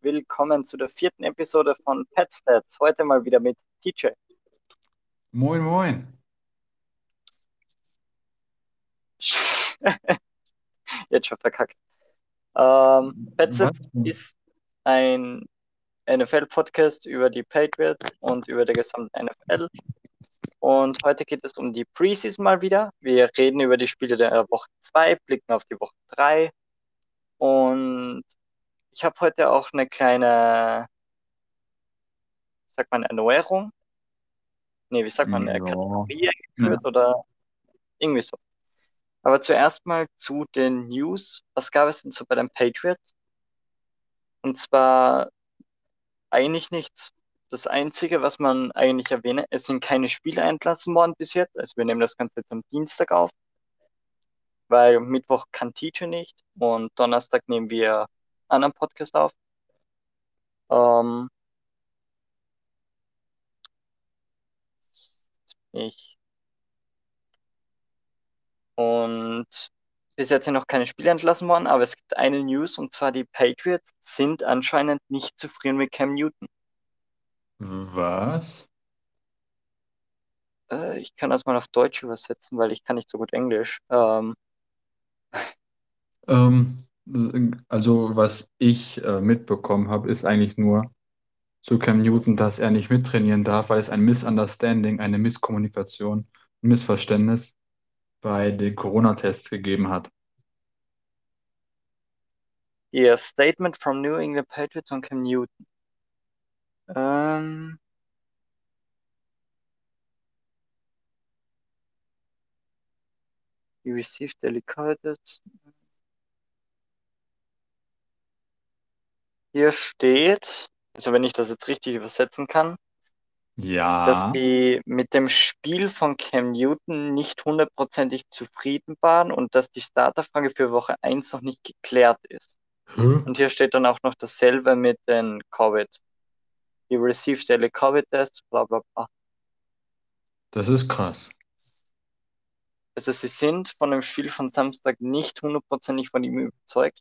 willkommen zu der vierten Episode von PetStats. Heute mal wieder mit TJ. Moin, moin. Jetzt schon verkackt. Ähm, PetStats ist ein NFL-Podcast über die Patriots und über die gesamte NFL. Und heute geht es um die Preseason mal wieder. Wir reden über die Spiele der Woche 2, blicken auf die Woche 3. Und ich habe heute auch eine kleine, sagt man, Erneuerung. Nee, wie sagt man, eine Ja. Kategorie eingeführt oder irgendwie so. Aber zuerst mal zu den News. Was gab es denn so bei den Patriots? Und zwar eigentlich nichts. Das Einzige, was man eigentlich erwähne, es sind keine Spiele entlassen worden bis jetzt. Also wir nehmen das Ganze jetzt am Dienstag auf, weil Mittwoch kann Teacher nicht und Donnerstag nehmen wir anderen Podcast auf. Ähm, ich. Und bis jetzt sind noch keine Spiele entlassen worden, aber es gibt eine News und zwar die Patriots sind anscheinend nicht zufrieden mit Cam Newton. Was? Äh, ich kann das mal auf Deutsch übersetzen, weil ich kann nicht so gut Englisch. Ähm, Ähm, also, was ich äh, mitbekommen habe, ist eigentlich nur zu Cam Newton, dass er nicht mittrainieren darf, weil es ein Misunderstanding, eine Misskommunikation, ein Missverständnis bei den Corona-Tests gegeben hat. Ihr Statement from New England Patriots on Cam Newton. Ähm, he received delicates. Hier steht, also wenn ich das jetzt richtig übersetzen kann, dass Ja, die mit dem Spiel von Cam Newton nicht hundertprozentig zufrieden waren und dass die Starterfrage für Woche 1 noch nicht geklärt ist. Hä? Und hier steht dann auch noch dasselbe mit den Covid. He received daily Covid tests, bla bla bla. Das ist krass. Also sie sind von dem Spiel von Samstag nicht hundertprozentig von ihm überzeugt.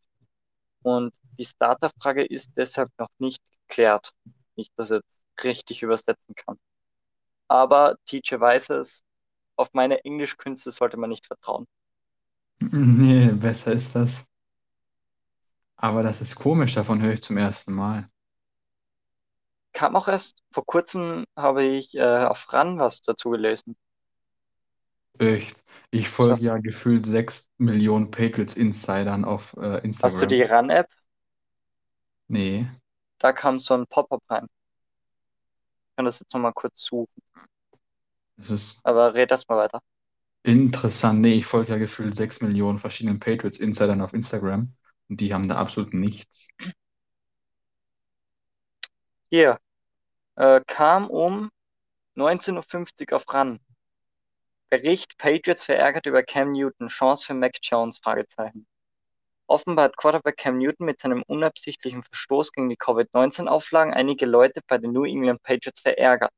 Und die Starterfrage ist deshalb noch nicht geklärt. Nicht, dass ich jetzt richtig übersetzen kann. Aber Teacher weiß es, auf meine Englischkünste sollte man nicht vertrauen. Nee, besser ist das. Aber das ist komisch, davon höre ich zum ersten Mal. Kam auch erst vor kurzem, habe ich äh, auf RAN was dazu gelesen. Echt. Ich folge ja gefühlt sechs Millionen Patriots-Insidern auf äh, hast du die. RAN-App? Nee. Da kam so ein Pop-up rein. Ich kann das jetzt nochmal kurz suchen. Das ist Aber red erst mal weiter. interessant. Nee, ich folge ja gefühlt sechs Millionen verschiedenen Patriots-Insidern auf Instagram und die haben da absolut nichts. Hier, äh, kam um 19.50 Uhr auf RAN. Bericht Patriots verärgert über Cam Newton, Chance für Mac Jones? Fragezeichen. Offenbar hat Quarterback Cam Newton mit seinem unabsichtlichen Verstoß gegen die Covid-19-Auflagen einige Leute bei den New England Patriots verärgert.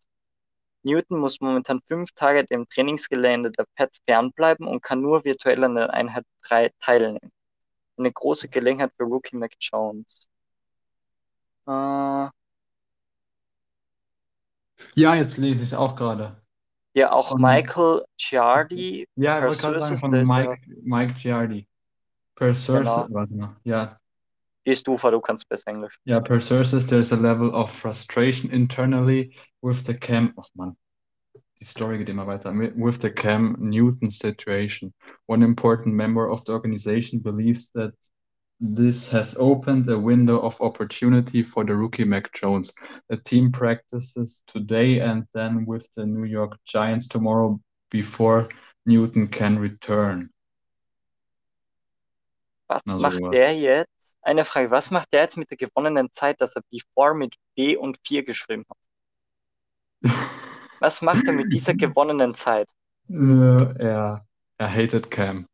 Newton muss momentan fünf Tage dem Trainingsgelände der Pets fernbleiben und kann nur virtuell an der Einheit 3 teilnehmen. Eine große Gelegenheit für Rookie Mac Jones. Äh, Ja, jetzt lese ich es auch gerade. Ja, auch Von, Michael Giardi ja, ich wollte gerade sagen, von ist ja, Mike, Mike Giardi. Per sources, genau, warte mal. Ja, du vor, du kannst besser Englisch. yeah, per sources, there's a level of frustration internally with the Cam. Oh Mann, die Story geht immer weiter. With the Cam Newton situation. One important member of the organization believes that this has opened a window of opportunity for the rookie Mac Jones. The team practices today and then with the New York Giants tomorrow before Newton can return. Was Na macht sowas. der jetzt? Eine Frage, was macht der jetzt mit der gewonnenen Zeit, dass er before mit B und 4 geschrieben hat? Was macht er mit dieser gewonnenen Zeit? Äh, er, er hated Cam.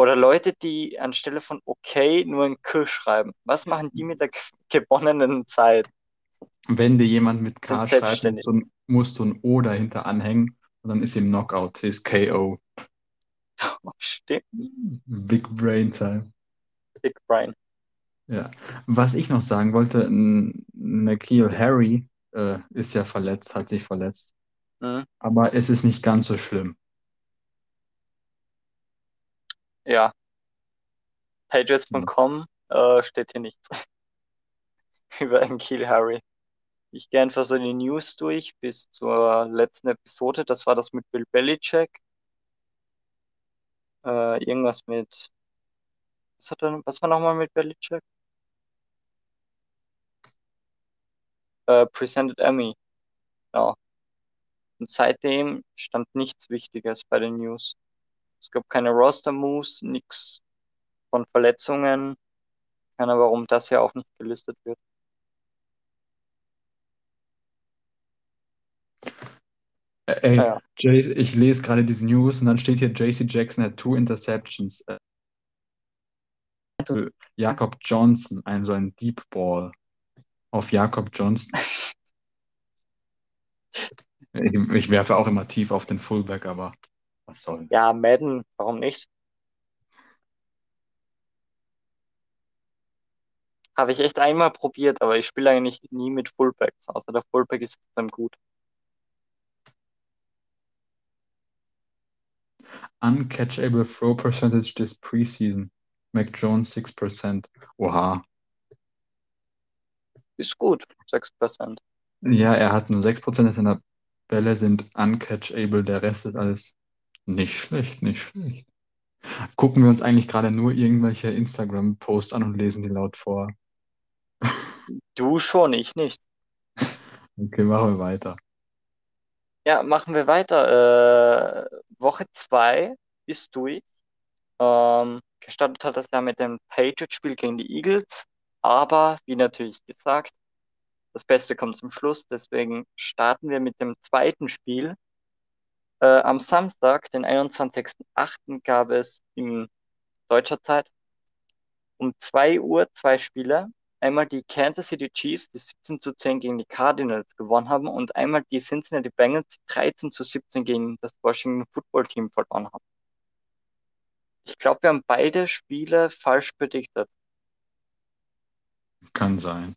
Oder Leute, die anstelle von okay nur ein K schreiben. Was machen die mit der ge- gewonnenen Zeit? Wenn dir jemand mit Sind K schreibt, musst selbstständig. du, ein- musst du ein O dahinter anhängen und dann ist ihm Knockout, sie ist KO. Stimmt, Big Brain Time. Big Brian. Ja. Was ich noch sagen wollte, N- N'Keal Harry äh, ist ja verletzt, hat sich verletzt. Mhm. Aber es ist nicht ganz so schlimm. Ja, Patriots.com äh, steht hier nichts über N'Keal Harry. Ich gehe einfach so die News durch bis zur letzten Episode. Das war das mit Bill Belichick. Äh, irgendwas mit. Was, hat er, was war nochmal mit Belichick? Äh, Presented Emmy. Ja. Und seitdem stand nichts Wichtiges bei den News. Es gab keine Roster-Moves, nichts von Verletzungen. Keine, warum das ja auch nicht gelistet wird. Äh, Ey, Ja. Jay, ich lese gerade diese News und dann steht hier, JC Jackson had two interceptions. Äh, Jakob Johnson, ein so ein Deep Ball auf Jakob Johnson. Ich, ich werfe auch immer tief auf den Fullback, aber was soll's. Ja, Madden, warum nicht? Habe ich echt einmal probiert, aber ich spiele eigentlich nie mit Fullbacks, außer der Fullback ist dann gut. Uncatchable throw percentage this preseason. Mac Jones 6%. Oha. Ist gut, 6%. Ja, er hat nur 6% seiner Bälle sind uncatchable, der Rest ist alles nicht schlecht, nicht schlecht. Gucken wir uns eigentlich gerade nur irgendwelche Instagram-Posts an und lesen die laut vor. Du schon, ich nicht. Okay, machen wir weiter. Ja, machen wir weiter. Äh, Woche 2 ist durch. Ähm, gestartet hat das ja mit dem Patriots-Spiel gegen die Eagles. Aber, wie natürlich gesagt, das Beste kommt zum Schluss. Deswegen starten wir mit dem zweiten Spiel. Äh, am Samstag, den 21.08., gab es in deutscher Zeit um 2 Uhr zwei Spiele. Einmal die Kansas City Chiefs, die 17 zu 10 gegen die Cardinals gewonnen haben und einmal die Cincinnati Bengals, die 13 zu 17 gegen das Washington Football Team verloren haben. Ich glaube, wir haben beide Spiele falsch prediktet. Kann sein.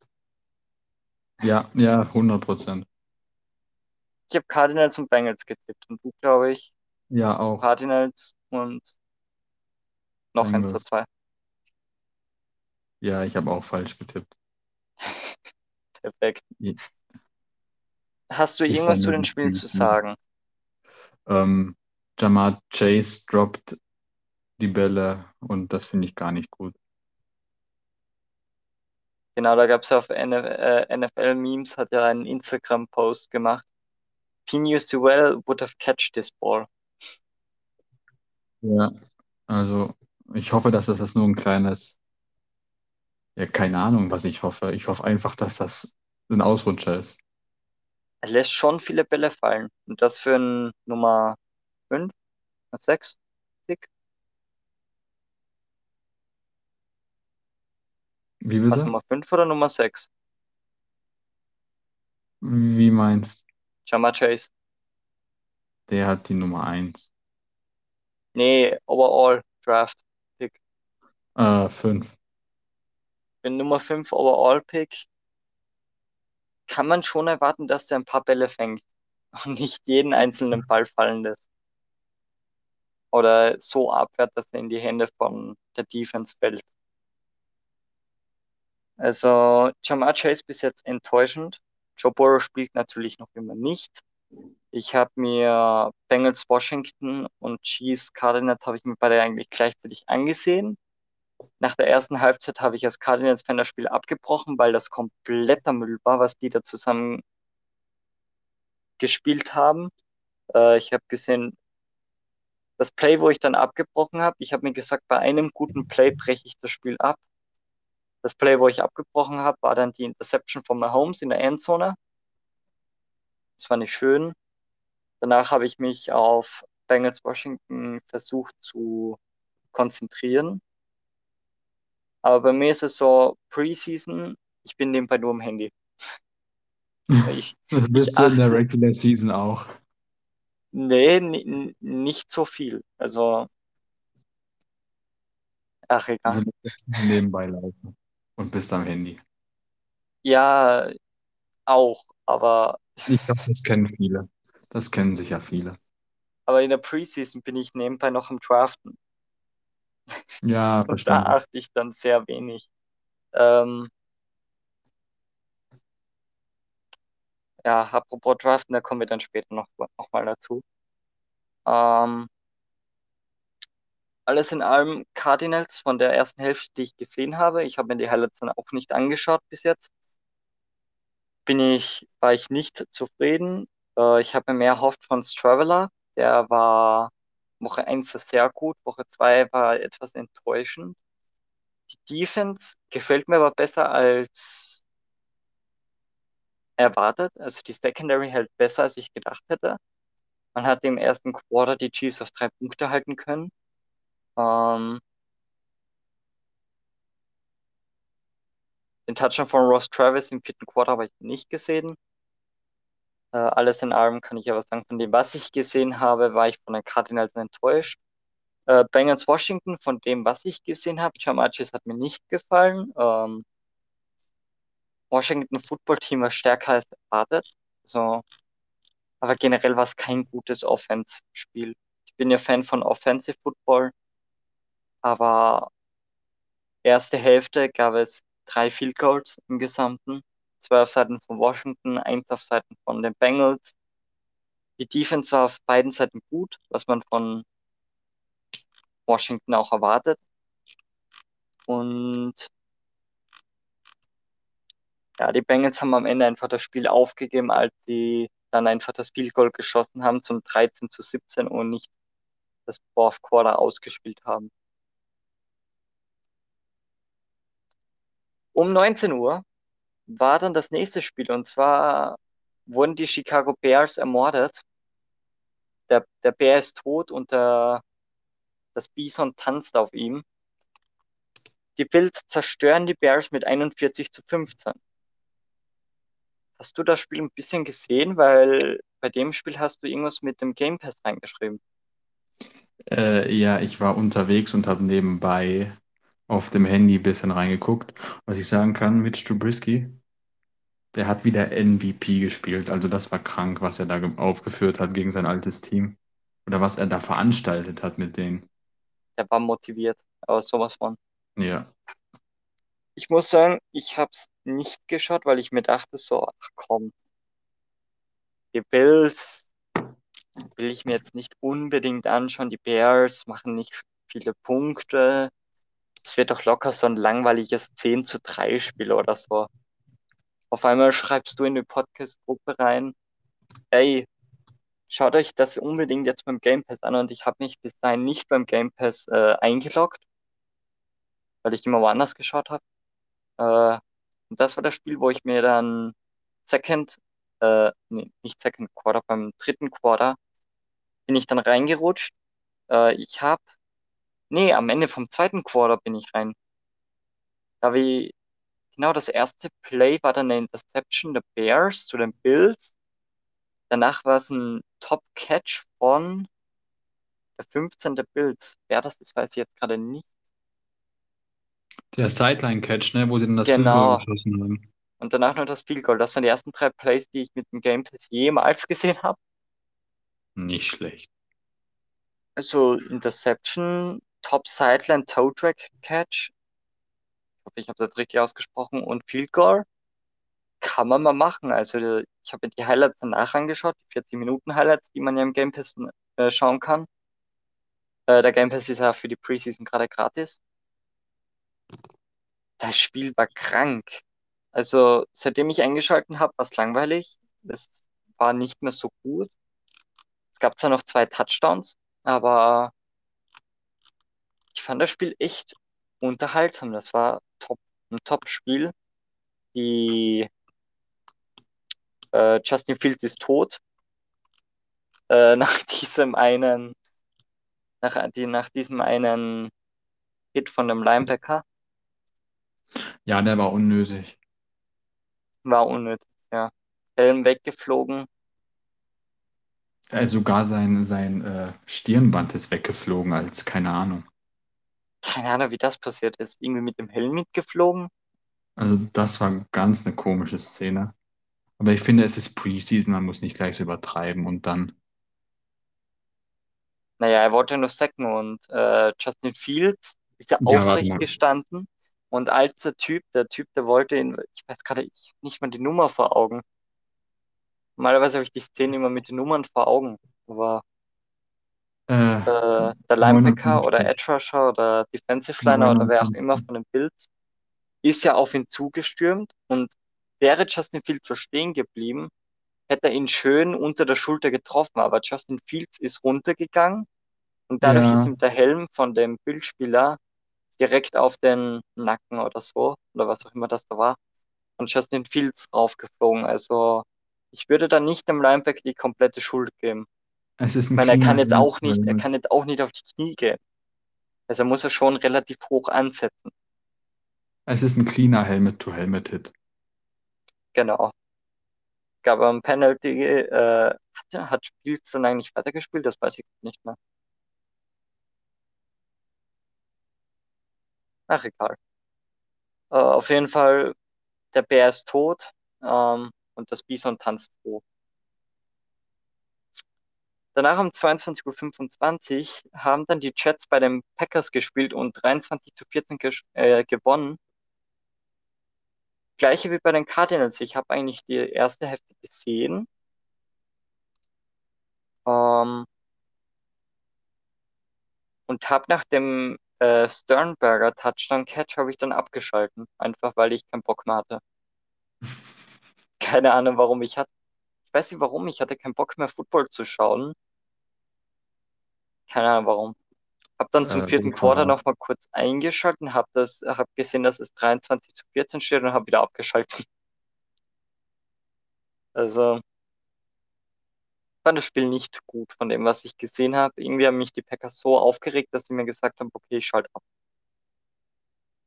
Ja, ja, 100%. Ich habe Cardinals und Bengals getippt und du, glaube ich, Ja, auch. Cardinals und noch eins Bengals. oder zwei. Ja, ich habe auch falsch getippt. Perfekt. Ja. Hast du Ist irgendwas zu den Spielen zu sagen? Ähm, Jamar Chase droppt die Bälle und das finde ich gar nicht gut. Genau, da gab es ja auf NF äh, NFL Memes, hat ja einen Instagram-Post gemacht. He knew too well would have catched this ball. Ja, also ich hoffe, dass das, das nur ein kleines, ja, keine Ahnung, was ich hoffe. Ich hoffe einfach, dass das ein Ausrutscher ist. Er lässt schon viele Bälle fallen. Und das für ein Nummer 5, 6 Pick. Wie Was bitte? Nummer 5 oder Nummer 6? Wie meinst Jamar Chase. Der hat die Nummer 1. Nee, overall Draft Pick. Äh, 5. Wenn Nummer 5 overall Pick, kann man schon erwarten, dass der ein paar Bälle fängt und nicht jeden einzelnen Ball fallen lässt. Oder so abwehrt, dass er in die Hände von der Defense fällt. Also Jamar Chase bis jetzt enttäuschend. Joe Burrow spielt natürlich noch immer nicht. Ich habe mir Bengals Washington und Chiefs Cardinals habe ich mir beide eigentlich gleichzeitig angesehen. Nach der ersten Halbzeit habe ich als Cardinals-Fan das Spiel abgebrochen, weil das kompletter Müll war, was die da zusammen gespielt haben. Äh, ich habe gesehen, das Play, wo ich dann abgebrochen habe, ich habe mir gesagt, bei einem guten Play breche ich das Spiel ab. Das Play, wo ich abgebrochen habe, war dann die Interception von Mahomes in der Endzone. Das fand ich schön. Danach habe ich mich auf Bengals Washington versucht zu konzentrieren. Aber bei mir ist es so, Preseason, ich bin nebenbei nur am Handy. Ich, Das bist du in der Regular Season auch. nee, ni- nicht so viel. Also, ach egal. Nebenbei laufen. Und bist am Handy. Ja, auch, aber, Ich glaube, das kennen viele. Das kennen sicher viele. aber in der Preseason bin ich nebenbei noch am Draften. Ja, Und da achte ich dann sehr wenig. Ähm, ja, apropos Draften, da kommen wir dann später noch, noch mal dazu. Ähm, alles in allem Cardinals von der ersten Hälfte, die ich gesehen habe. Ich habe mir die Highlights dann auch nicht angeschaut bis jetzt. Bin ich, war ich nicht zufrieden. Äh, ich habe mir mehr erhofft von Straveller. Der war Woche 1 sehr gut, Woche 2 war etwas enttäuschend. Die Defense gefällt mir aber besser als erwartet. Also die Secondary hält besser, als ich gedacht hätte. Man hat im ersten Quarter die Chiefs auf drei Punkte halten können. Ähm, den Touchdown von Ross Travis im vierten Quarter habe ich nicht gesehen. Äh, alles in allem kann ich aber sagen, von dem, was ich gesehen habe, war ich von den Cardinals enttäuscht. Äh, Bengals Washington, von dem, was ich gesehen habe, Jamachis hat mir nicht gefallen. Ähm, Washington Football Team war stärker als erwartet. So, aber generell war es kein gutes Offense-Spiel. Ich bin ja Fan von Offensive Football, aber erste Hälfte gab es drei Field Goals im Gesamten. Zwei auf Seiten von Washington, eins auf Seiten von den Bengals. Die Defense war auf beiden Seiten gut, was man von Washington auch erwartet. Und ja, die Bengals haben am Ende einfach das Spiel aufgegeben, als sie dann einfach das Field Goal geschossen haben zum 13 zu 17 und nicht das Fourth Quarter ausgespielt haben. Um 19 Uhr war dann das nächste Spiel und zwar wurden die Chicago Bears ermordet. Der, der Bär ist tot und der, das Bison tanzt auf ihm. Die Bills zerstören die Bears mit 41 zu 15. Hast du das Spiel ein bisschen gesehen? Weil bei dem Spiel hast du irgendwas mit dem Game Pass reingeschrieben. Äh, ja, ich war unterwegs und habe nebenbei auf dem Handy ein bisschen reingeguckt. Was ich sagen kann, Mitch Trubisky, der hat wieder MVP gespielt. Also das war krank, was er da ge- aufgeführt hat gegen sein altes Team. Oder was er da veranstaltet hat mit denen. Der war motiviert, aber sowas von. Ja. Ich muss sagen, ich habe es nicht geschaut, weil ich mir dachte so, ach komm, die Bills will ich mir jetzt nicht unbedingt anschauen. Die Bears machen nicht viele Punkte. Es wird doch locker so ein langweiliges 10 zu 3 Spiel oder so. Auf einmal schreibst du in die Podcast-Gruppe rein, ey, schaut euch das unbedingt jetzt beim Game Pass an und ich habe mich bis dahin nicht beim Game Pass äh, eingeloggt, weil ich immer woanders geschaut habe. Äh, und das war das Spiel, wo ich mir dann Second, äh, nee, nicht Second Quarter, beim dritten Quarter bin ich dann reingerutscht. Äh, ich habe, nee, am Ende vom zweiten Quarter bin ich rein. Da wie, genau das erste Play war dann eine Interception der Bears zu den Bills. Danach war es ein Top-Catch von der 15 der Bills. Wer das ist, weiß ich jetzt gerade nicht. Der Sideline-Catch, ne, wo sie dann das Field Genau. Goal geschossen haben. Und danach noch das Field Goal. Das waren die ersten drei Plays, die ich mit dem Game Pass jemals gesehen habe. Nicht schlecht. Also Interception, Top Sideline Toe Drag Catch. Ich hoffe, ich habe das richtig ausgesprochen. Und Field Goal kann man mal machen. Also ich habe mir die Highlights danach angeschaut, die 40 Minuten Highlights, die man ja im Game Pass äh, schauen kann. Äh, der Game Pass ist ja für die Preseason gerade gratis. Das Spiel war krank. Also seitdem ich eingeschalten habe, war es langweilig. Es war nicht mehr so gut. Es gab zwar noch zwei Touchdowns, aber ich fand das Spiel echt unterhaltsam. Das war top, ein Top-Spiel. Die äh, Justin Fields ist tot. Äh, nach diesem einen, nach, die, nach diesem einen Hit von dem Linebacker Ja, der war unnötig. war unnötig, ja. Helm weggeflogen. Äh, sogar sein, sein äh, Stirnband ist weggeflogen, als keine Ahnung. Keine Ahnung, wie das passiert ist. Irgendwie mit dem Helm mitgeflogen. Also das war ganz eine komische Szene. Aber ich finde, es ist Preseason, man muss nicht gleich so übertreiben und dann. Naja, er wollte nur sacken und äh, Justin Fields ist ja Ja, aufrecht gestanden und als der Typ, der Typ, der wollte ihn, ich weiß gerade ich nicht mal die Nummer vor Augen. Normalerweise habe ich die Szene immer mit den Nummern vor Augen, aber Äh, äh, der Linebacker oder 59. Edge Rusher oder Defensive Liner oder wer auch immer 59. von den Bills ist ja auf ihn zugestürmt und wäre Justin Fields so stehen geblieben, hätte er ihn schön unter der Schulter getroffen, aber Justin Fields ist runtergegangen und dadurch ist Ja, ihm der Helm von dem Bildspieler direkt auf den Nacken oder so, oder was auch immer das da war, und Justin Fields raufgeflogen. Also ich würde da nicht dem Linebacker die komplette Schuld geben. Es ist Ich ein meine, er kann jetzt auch nicht, er kann jetzt auch nicht auf die Knie gehen. Also er muss er schon relativ hoch ansetzen. Es ist ein cleaner Helmet-to-Helmet-Hit. Genau. Gab er ein Penalty, äh, hat, hat dann eigentlich weitergespielt? Das weiß ich nicht mehr. Ach, egal. Äh, auf jeden Fall, der Bär ist tot ähm, und das Bison tanzt froh. Danach um 22.25 Uhr haben dann die Jets bei den Packers gespielt und 23 zu 14 ges- äh, gewonnen. Gleiche wie bei den Cardinals. Ich habe eigentlich die erste Hälfte gesehen. Ähm, und habe nach dem äh, Sternberger Touchdown Catch habe ich dann abgeschalten. Einfach weil ich keinen Bock mehr hatte. Keine Ahnung, warum ich hatte. Ich weiß nicht warum, ich hatte keinen Bock mehr Football zu schauen. Keine Ahnung warum. Hab dann zum Äh, vierten Quarter brutal. noch mal kurz eingeschalten, hab das, hab gesehen, dass es 23 zu 14 steht und hab wieder abgeschaltet. Also fand das Spiel nicht gut von dem, was ich gesehen habe. Irgendwie haben mich die Packers so aufgeregt, dass sie mir gesagt haben, okay, ich schalte ab.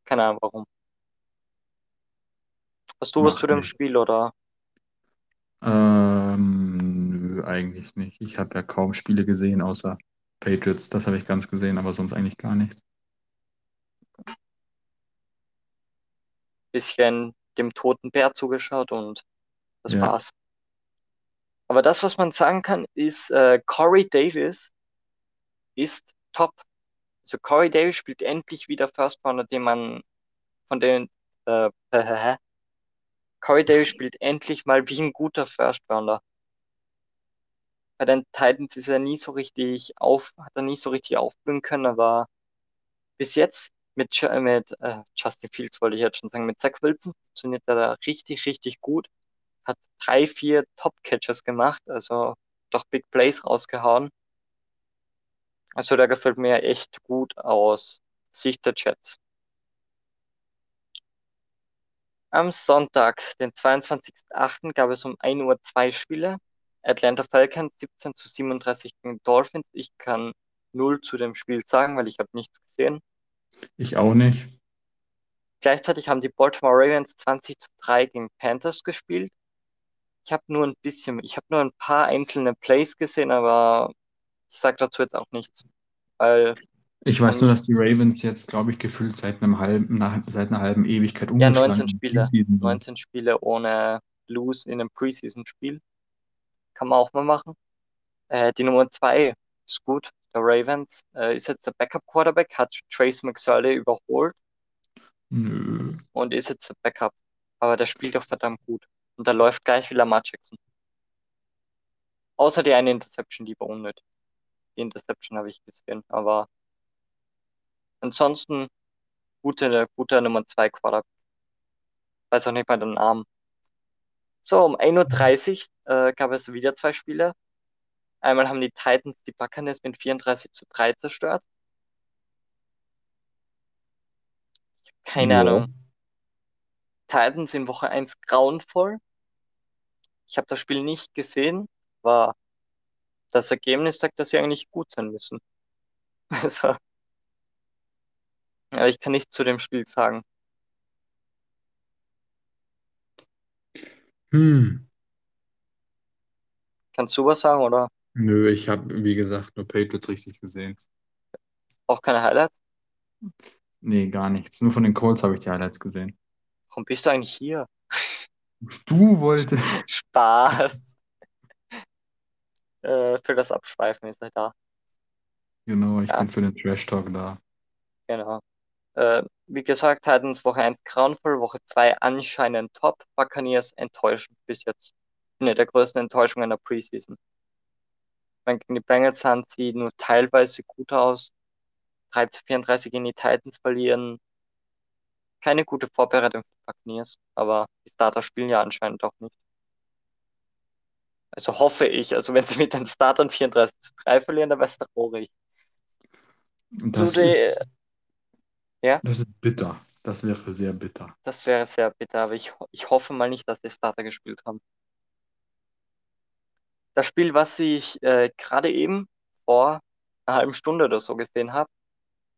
Keine Ahnung warum. Hast du was zu dem nichts. Spiel oder? Ähm, nö, eigentlich nicht. Ich habe ja kaum Spiele gesehen, außer Patriots. Das habe ich ganz gesehen, aber sonst eigentlich gar nichts. bisschen dem toten Bär zugeschaut und das Ja, war's. Aber das, was man sagen kann, ist, äh, Corey Davis ist top. Also Corey Davis spielt endlich wieder First Rounder, den man von den äh, Corey Davis spielt endlich mal wie ein guter First Rounder. Bei den Titans ist er nie so richtig auf, hat er nie so richtig aufblühen können, aber bis jetzt mit, mit äh, Justin Fields wollte ich jetzt schon sagen, mit Zach Wilson funktioniert er da richtig, richtig gut. Hat drei, vier Top-Catches gemacht, also doch Big Plays rausgehauen. Also der gefällt mir echt gut aus Sicht der Jets. Am Sonntag, den 22.08., gab es um 1 Uhr zwei Spiele. Atlanta Falcons 17 zu 37 gegen Dolphins. Ich kann null zu dem Spiel sagen, weil ich habe nichts gesehen. ich auch nicht. Gleichzeitig haben die Baltimore Ravens 20 zu 3 gegen Panthers gespielt. Ich habe nur ein bisschen, ich habe nur ein paar einzelne Plays gesehen, aber ich sage dazu jetzt auch nichts, weil Ich weiß nur, dass die. Ravens jetzt, glaube ich, gefühlt seit einem halben, seit einer halben Ewigkeit Ja, 19 umgeschlagen im Spiele. Preseason sind. 19 Spiele ohne Lose in einem Preseason-Spiel. Kann man auch mal machen. Äh, die Nummer 2 ist gut. Der Ravens äh, ist jetzt der Backup-Quarterback, hat Trace McSorley überholt Nö. und ist jetzt der Backup. Aber der spielt doch verdammt gut. Und der läuft gleich wie Lamar Jackson. Außer die eine Interception, die war unnötig. Die Interception habe ich gesehen. Aber ansonsten gute, guter Nummer 2 Quarterback. Weiß auch nicht mal den Namen. So, um 1.30 Uhr äh, gab es wieder zwei Spiele. Einmal haben die Titans die Buccaneers mit 34 zu 3 zerstört. Keine Ja. Ahnung. Titans in Woche 1 grauenvoll. Ich habe das Spiel nicht gesehen, aber das Ergebnis sagt, dass sie eigentlich gut sein müssen. Also, aber ich kann nichts zu dem Spiel sagen. Hm. Kannst du was sagen oder Nö, ich habe, wie gesagt, nur Patriots richtig gesehen. auch keine Highlights? Nee, gar nichts. Nur von den Colts habe ich die Highlights gesehen. Warum bist du eigentlich hier? Du wolltest. Spaß. Äh, für das Abschweifen ist er da. Genau, ich Ja. bin für den Trash Talk da. Genau. Äh, wie gesagt, Titans Woche 1 grauenvoll, Woche 2 anscheinend top. Buccaneers enttäuschend bis jetzt. Eine der größten Enttäuschungen der Preseason. Meine, gegen die Bengals sahen sie nur teilweise gut aus. 3 zu 34 gegen die Titans verlieren. Keine gute Vorbereitung für die Buccaneers, aber die Starter spielen ja anscheinend auch nicht. Also hoffe ich, also wenn sie mit den Startern 34 zu 3 verlieren, dann wäre es traurig. Das Zu ist, Ja? das ist bitter. Das wäre sehr bitter. Das wäre sehr bitter, aber ich, ich hoffe mal nicht, dass die Starter gespielt haben. Das Spiel, was ich äh, gerade eben vor einer halben Stunde oder so gesehen habe,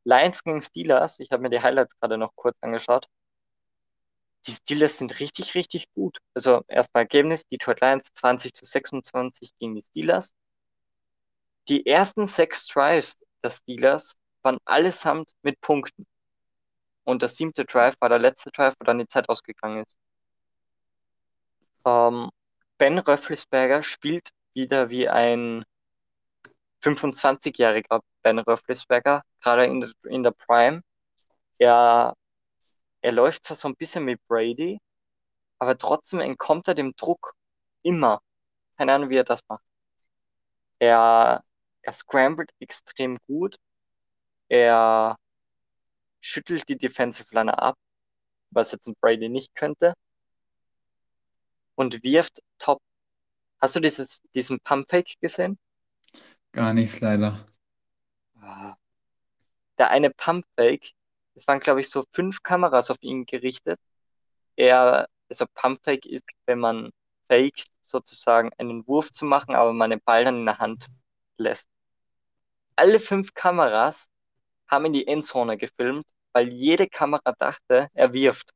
Lions gegen Steelers, ich habe mir die Highlights gerade noch kurz angeschaut. Die Steelers sind richtig, richtig gut. Also erstmal Ergebnis, Detroit Lions 20 zu 26 gegen die Steelers. Die ersten sechs Drives der Steelers waren allesamt mit Punkten. Und der siebte Drive war der letzte Drive, wo dann die Zeit ausgegangen ist. Ähm, Ben Roethlisberger spielt wieder wie ein 25-jähriger Ben Roethlisberger, gerade in der, in der Prime. Er, er läuft zwar so ein bisschen mit Brady, aber trotzdem entkommt er dem Druck immer. Keine Ahnung, wie er das macht. Er, er scrambled extrem gut. Er schüttelt die Defensive Line ab, was jetzt ein Brady nicht könnte. Und wirft top. Hast du dieses, diesen Pump Fake gesehen? Gar nichts leider. Ah. Der eine Pump Fake, es waren glaube ich so fünf Kameras auf ihn gerichtet. Er, also Pump Fake ist, wenn man faked, sozusagen einen Wurf zu machen, aber man den Ball dann in der Hand lässt. Alle fünf Kameras haben in die Endzone gefilmt, weil jede Kamera dachte, er wirft.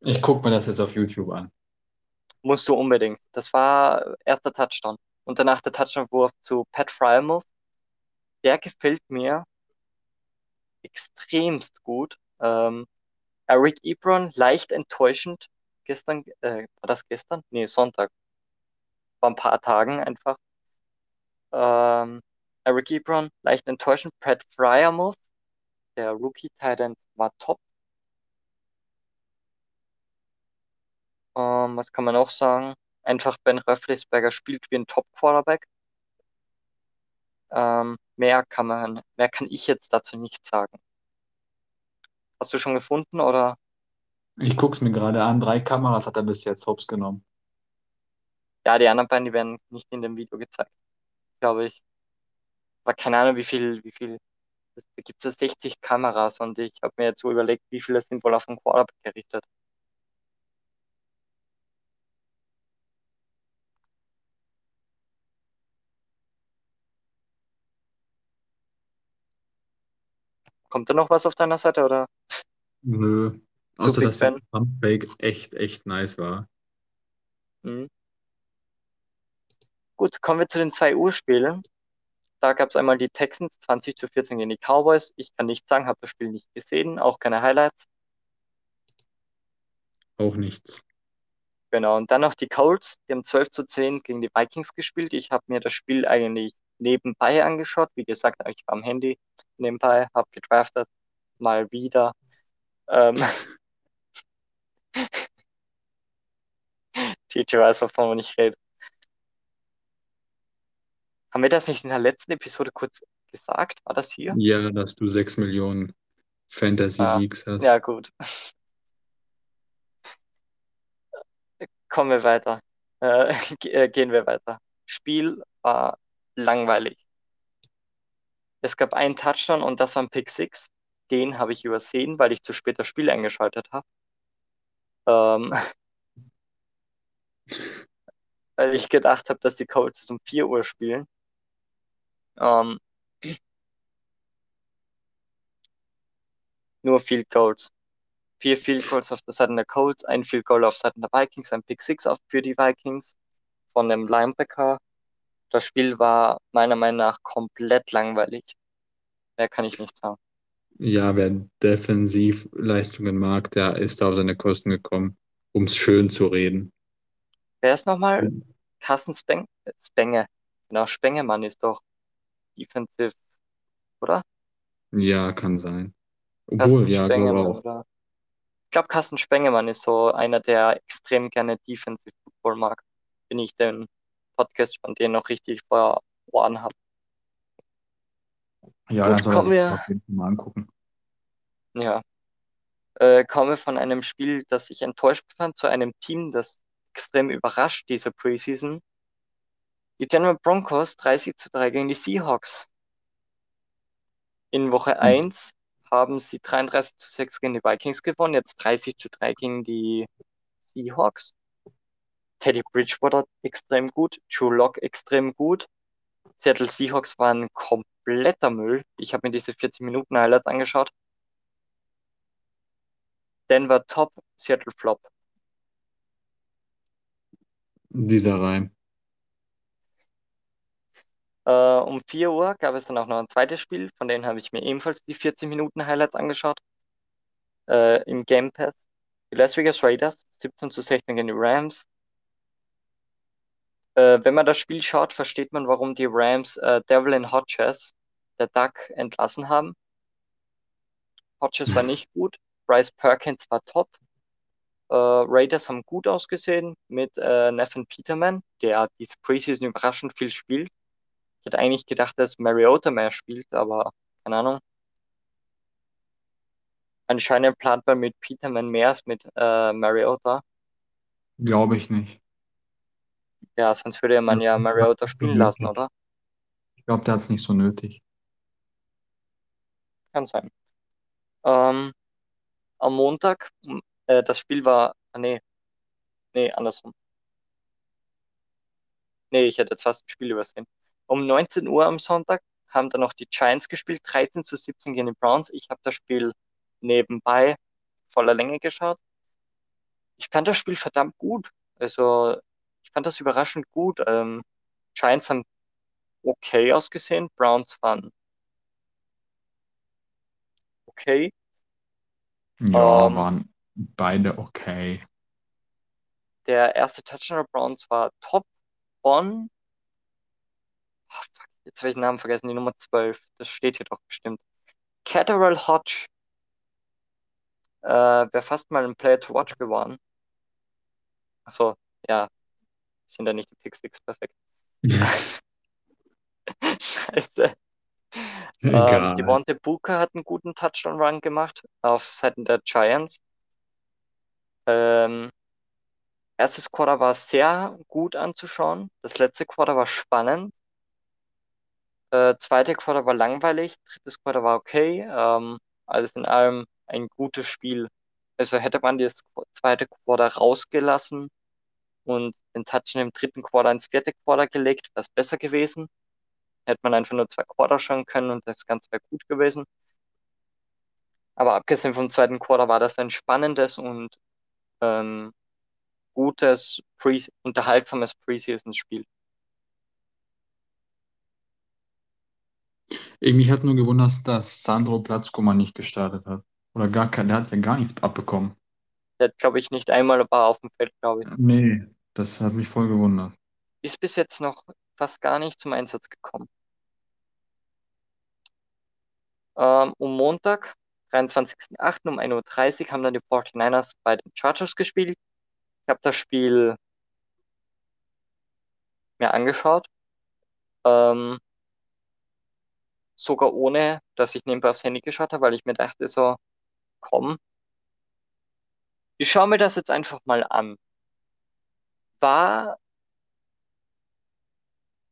Ich gucke mir das jetzt auf YouTube an. Musst du unbedingt. Das war erster Touchdown. Und danach der Touchdown-Wurf zu Pat Fryermuth. Der gefällt mir extremst gut. Ähm, Eric Ebron, leicht enttäuschend. Gestern, äh, war das gestern? Nee, Sonntag. Vor ein paar Tagen einfach. Ähm, Eric Ebron, leicht enttäuschend. Pat Fryermuth, der Rookie-Titan, war top. Ähm, was kann man auch sagen? Einfach Ben Roethlisberger spielt wie ein Top-Quarterback. Ähm, mehr kann man, mehr kann ich jetzt dazu nicht sagen. Hast du schon gefunden oder? Ich gucke es mir gerade an. Drei Kameras hat er bis jetzt hops genommen. Ja, die anderen beiden, die werden nicht in dem Video gezeigt, glaube ich. Aber keine Ahnung, wie viel, wie viel. Da gibt es ja 60 Kameras und ich habe mir jetzt so überlegt, wie viele sind wohl auf den Quarterback gerichtet. Kommt da noch was auf deiner Seite oder? Nö. Zu Außer Big dass der? Pumpfake echt, echt nice war. Mhm. Gut, kommen wir zu den 2 Uhr Spielen. Da gab es einmal die Texans 20 zu 14 gegen die Cowboys. Ich kann nicht sagen, habe das Spiel nicht gesehen, auch keine Highlights. Auch nichts. Genau, und dann noch die Colts, die haben 12 zu 10 gegen die Vikings gespielt. Ich habe mir das Spiel eigentlich nebenbei angeschaut. Wie gesagt, ich war am Handy nebenbei, habe gedraftet, mal wieder. Ähm, TJ weiß, wovon ich rede. Haben wir das nicht in der letzten Episode kurz gesagt? War das hier? Ja, dass du 6 Millionen Fantasy Ah, Leagues hast. ja, gut. Kommen wir weiter. Äh, äh, gehen wir weiter. Spiel war langweilig. Es gab einen Touchdown und das war ein Pick Six. Den habe ich übersehen, weil ich zu spät das Spiel eingeschaltet habe. Ähm, weil ich gedacht habe, dass die Colts um 4 Uhr spielen. Ähm, nur Field Goals. Vier Field Goals auf der Seite der Colts, ein Field Goal auf Seiten der Vikings, ein Pick Six auf für die Vikings von dem Linebacker. Das Spiel war meiner Meinung nach komplett langweilig. Mehr kann ich nicht sagen. Ja, wer Defensivleistungen mag, der ist auf seine Kosten gekommen, um es schön zu reden. Wer ist nochmal? Carsten Speng Spenge. Genau, Spengemann ist doch Defensive, oder? Ja, kann sein. Obwohl, Carsten ja, glaube Spengemann, auch. oder? Ich glaube, Carsten Spengemann ist so einer, der extrem gerne Defensive Football mag, wenn ich den Podcast von denen noch richtig vor Ohren habe. Ja, Gut, dann soll er kommen sich wir, auf jeden Fall mal angucken. ja, äh, kommen wir von einem Spiel, das ich enttäuscht fand, zu einem Team, das extrem überrascht diese Preseason. Die Denver Broncos 30 zu 3 gegen die Seahawks. In Woche 1 haben sie 33 zu 6 gegen die Vikings gewonnen, jetzt 30 zu 3 gegen die Seahawks. Teddy Bridgewater extrem gut, Drew Lock extrem gut. Seattle Seahawks waren kompletter Müll. Ich habe mir diese 40 Minuten Highlights angeschaut. Denver top, Seattle flop. Dieser Reim. Äh, um 4 Uhr gab es dann auch noch ein zweites Spiel, von denen habe ich mir ebenfalls die 40 Minuten Highlights angeschaut. Äh, Im Game Pass. Die Las Vegas Raiders 17 zu 16 gegen die Rams. Äh, wenn man das Spiel schaut, versteht man, warum die Rams Devlin Hodges, der Duck, entlassen haben. Hodges war nicht gut, Bryce Perkins war top. Raiders haben gut ausgesehen mit Nathan Peterman, der diese Preseason überraschend viel spielt. Ich hätte eigentlich gedacht, dass Mariota mehr spielt, aber keine Ahnung. Anscheinend plant man mit Peterman mehr als mit äh, Mariota. Glaube ich nicht. Ja, sonst würde man ja Mariota spielen lassen, oder? Ich glaube, der hat es nicht so nötig. Kann sein. Ähm, am Montag, äh, das Spiel war, ah, nee, nee, andersrum. Nee, ich hätte jetzt fast ein Spiel übersehen. Um 19 Uhr am Sonntag haben dann noch die Giants gespielt, 13 zu 17 gegen die Browns. Ich habe das Spiel nebenbei voller Länge geschaut. Ich fand das Spiel verdammt gut. Also, ich fand das überraschend gut. Ähm, Giants haben okay ausgesehen, Browns waren okay. Ja, Ähm, waren beide okay. der erste Touchdown der Browns war top von, ah, fuck, jetzt habe ich den Namen vergessen, die Nummer 12. Das steht hier doch bestimmt. Catterall Hodge. Äh, wäre fast mal ein Player to Watch geworden. Achso, ja, sind ja nicht die Pick Six perfekt. Scheiße. Ähm, Egal. Devontae Booker hat einen guten Touchdown-Run gemacht auf Seiten der Giants. Ähm, erstes Quarter war sehr gut anzuschauen. Das letzte Quarter war spannend. Äh, zweite Quarter war langweilig. Drittes Quarter war okay. Ähm, alles in allem ein gutes Spiel. Also hätte man das zweite Quarter rausgelassen und den Touchdown im dritten Quarter ins vierte Quarter gelegt, wäre es besser gewesen. Hätte man einfach nur zwei Quarter schauen können und das Ganze wäre gut gewesen. Aber abgesehen vom zweiten Quarter war das ein spannendes und ähm, gutes, Pre unterhaltsames Preseason-Spiel. Irgendwie hat nur gewundert, dass Sandro Platzkummer nicht gestartet hat. Oder gar kein, der hat ja gar nichts abbekommen. Der hat, glaube ich, nicht einmal war auf dem Feld, glaube ich. Nee, das hat mich voll gewundert. Ist bis jetzt noch fast gar nicht zum Einsatz gekommen. Ähm, um Montag, 23.08. um 1.30 Uhr haben dann die 49ers bei den Chargers gespielt. Ich habe das Spiel mir angeschaut. Ähm, sogar ohne, dass ich nebenbei aufs Handy geschaut habe, weil ich mir dachte so, komm, ich schaue mir das jetzt einfach mal an. War,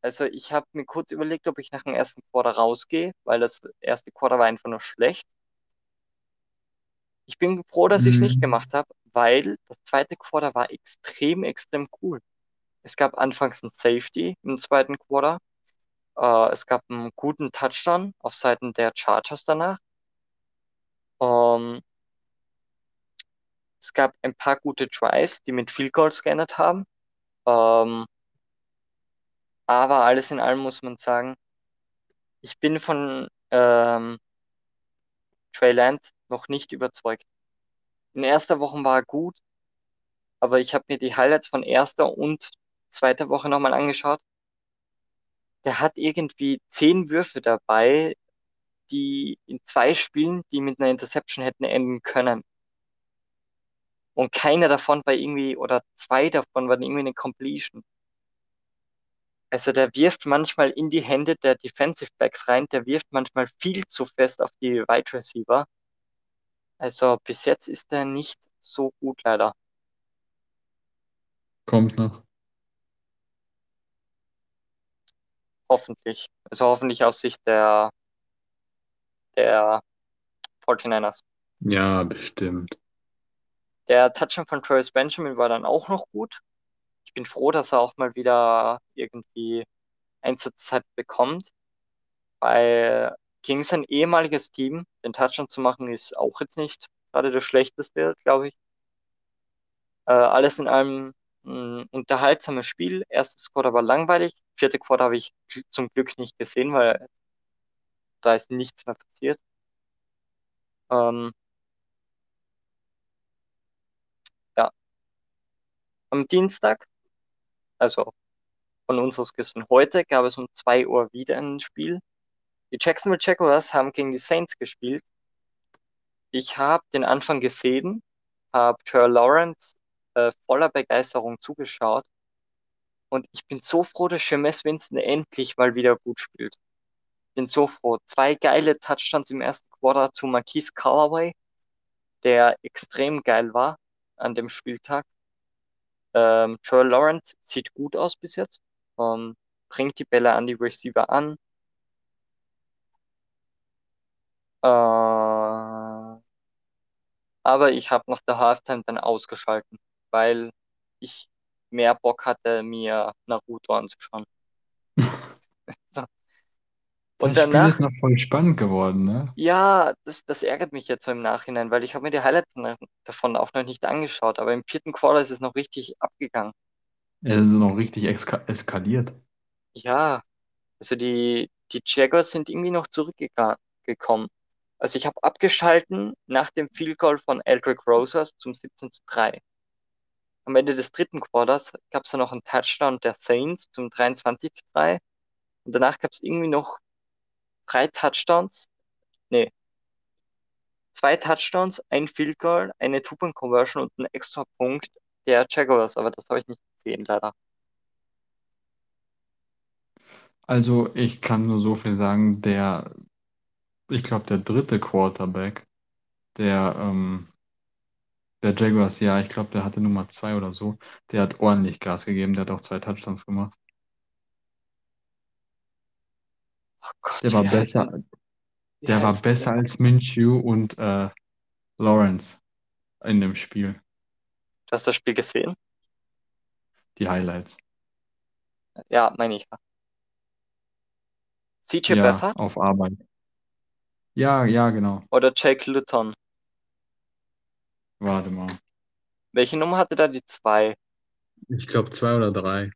also ich habe mir kurz überlegt, ob ich nach dem ersten Quarter rausgehe, weil das erste Quarter war einfach nur schlecht. Ich bin froh, dass ich es nicht Mhm. gemacht habe, weil das zweite Quarter war extrem, extrem cool. Es gab anfangs ein Safety im zweiten Quarter. Äh, es gab einen guten Touchdown auf Seiten der Chargers danach. Ähm, es gab ein paar gute Drives, die mit Field Goals geendet haben. Ähm, aber alles in allem muss man sagen, ich bin von, ähm, Trey Lance noch nicht überzeugt. In erster Woche war er gut, aber ich habe mir die Highlights von erster und zweiter Woche nochmal angeschaut. Der hat irgendwie zehn Würfe dabei, die in zwei Spielen, die mit einer Interception hätten enden können. Und keiner davon war irgendwie, oder zwei davon waren irgendwie eine Completion. Also der wirft manchmal in die Hände der Defensive Backs rein, der wirft manchmal viel zu fest auf die Wide Receiver. Also bis jetzt ist er nicht so gut leider. Kommt noch. Hoffentlich. Also hoffentlich aus Sicht der, der 49ers. Ja, bestimmt. Der Touchdown von Travis Benjamin war dann auch noch gut. Ich bin froh, dass er auch mal wieder irgendwie Einsatzzeit bekommt, weil gegen sein ehemaliges Team den Touchdown zu machen, ist auch jetzt nicht gerade das Schlechteste, glaube ich. Äh, alles in allem ein unterhaltsames Spiel. Erstes Quarter war langweilig, vierte Quarter habe ich zum Glück nicht gesehen, weil da ist nichts mehr passiert. Ähm, ja. Am Dienstag, also von uns aus gesehen heute, gab es um 2 Uhr wieder ein Spiel. Die Jacksonville Jaguars haben gegen die Saints gespielt. Ich habe den Anfang gesehen, habe Trevor Lawrence äh, voller Begeisterung zugeschaut. Und ich bin so froh, dass Jameis Winston endlich mal wieder gut spielt. Bin so froh. Zwei geile Touchdowns im ersten Quarter zu Marquise Callaway, der extrem geil war an dem Spieltag. Ähm, Joel Lawrence sieht gut aus bis jetzt. Ähm, bringt die Bälle an die Receiver an. Äh, aber ich habe nach der Halftime dann ausgeschalten, weil ich mehr Bock hatte, mir Naruto anzuschauen. so. Und das danach, Spiel ist noch voll spannend geworden, ne? Ja, das, das ärgert mich jetzt so im Nachhinein, weil ich habe mir die Highlights davon auch noch nicht angeschaut, aber im vierten Quarter ist es noch richtig abgegangen. Es ist noch richtig eskaliert. Ja, also die, die Jaguars sind irgendwie noch zurückgekommen. Also ich habe abgeschalten nach dem Field Goal von Eldrick Rosas zum 17 zu 3. Am Ende des dritten Quarters gab es dann noch einen Touchdown der Saints zum 23 zu 3. Und danach gab es irgendwie noch drei Touchdowns. Nee. Zwei Touchdowns, ein Field Goal, eine Two-Point-Conversion und ein extra Punkt der Jaguars, aber das habe ich nicht gesehen, leider. Also ich kann nur so viel sagen, der, ich glaube, der dritte Quarterback, der, ähm, der Jaguars, ja, ich glaube, der hatte Nummer zwei oder so, der hat ordentlich Gas gegeben, der hat auch zwei Touchdowns gemacht. Oh Gott, Der war wie heißt besser, der? Der war der besser denn? als Minshew und äh, Lawrence in dem Spiel. Du hast das Spiel gesehen? Die Highlights. Ja, meine ich. CJ Ja, Beathard auf Arbeit. Ja, ja, genau. oder Jake Luton? Warte mal. Welche Nummer hatte da die zwei? Ich glaube zwei oder drei.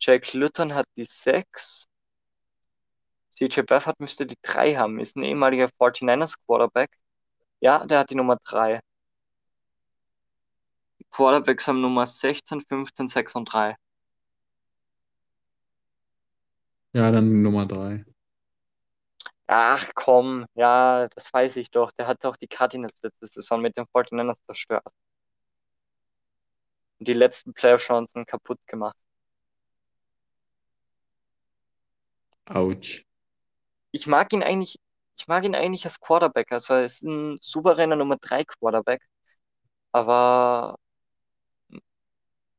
Jake Luton hat die sechs. CJ Beathard müsste die drei haben. Ist ein ehemaliger 49ers Quarterback. Ja, der hat die Nummer drei. Die Quarterbacks haben Nummer 16, 15, 6 und 3. Ja, dann Nummer drei. Ach komm, ja, das weiß ich doch. Der hat auch die Cardinals letzte Saison mit den 49ers zerstört. Und die letzten Playoff-Chancen kaputt gemacht. Autsch. Ich mag ihn eigentlich, ich mag ihn eigentlich als Quarterback. Also er ist ein souveräner Nummer 3 Quarterback. Aber,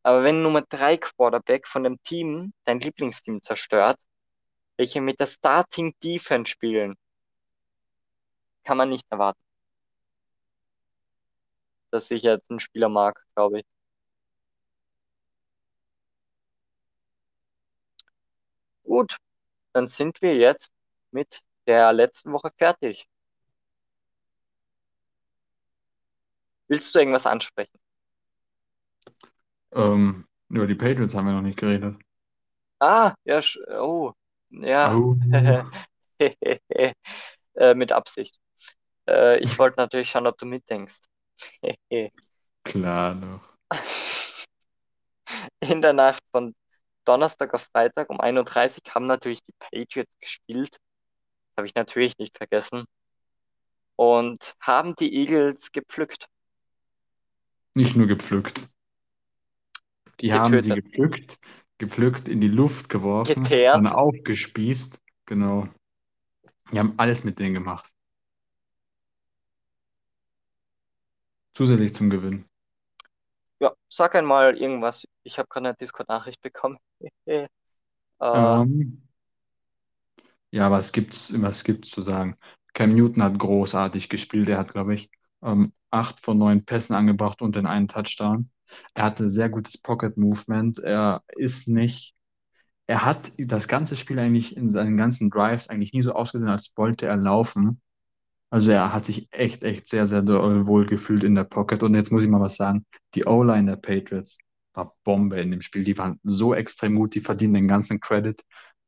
aber wenn Nummer 3 Quarterback von dem Team dein Lieblingsteam zerstört, welche mit der Starting Defense spielen, kann man nicht erwarten, dass ich jetzt einen Spieler mag, glaube ich. Gut, dann sind wir jetzt mit der letzten Woche fertig. Willst du irgendwas ansprechen? Ähm, über die Patriots haben wir noch nicht geredet. Ah, ja, oh, ja, Oh. äh, mit Absicht. Äh, ich wollte natürlich schauen, ob du mitdenkst. Klar doch. In der Nacht von Donnerstag auf Freitag um 1.30 Uhr haben natürlich die Patriots gespielt. Habe ich natürlich nicht vergessen. Und haben die Eagles gepflückt. Nicht nur gepflückt. Die haben sie Getötet. gepflückt, gepflückt, in die Luft geworfen, Geteert. dann aufgespießt. Genau. Die haben alles mit denen gemacht. Zusätzlich zum Gewinn. Ja, sag einmal irgendwas. Ich habe gerade eine Discord-Nachricht bekommen. äh, Ähm, ja, was gibt's, was gibt's zu sagen? Cam Newton hat großartig gespielt. Er hat, glaube ich, ähm, acht von neun Pässen angebracht und den einen Touchdown. Er hatte sehr gutes Pocket Movement. Er ist nicht, er hat das ganze Spiel eigentlich in seinen ganzen Drives eigentlich nie so ausgesehen, als wollte er laufen. Also er hat sich echt, echt sehr, sehr wohl gefühlt in der Pocket. Und jetzt muss ich mal was sagen. Die O-Line der Patriots war Bombe in dem Spiel. Die waren so extrem gut, die verdienen den ganzen Credit.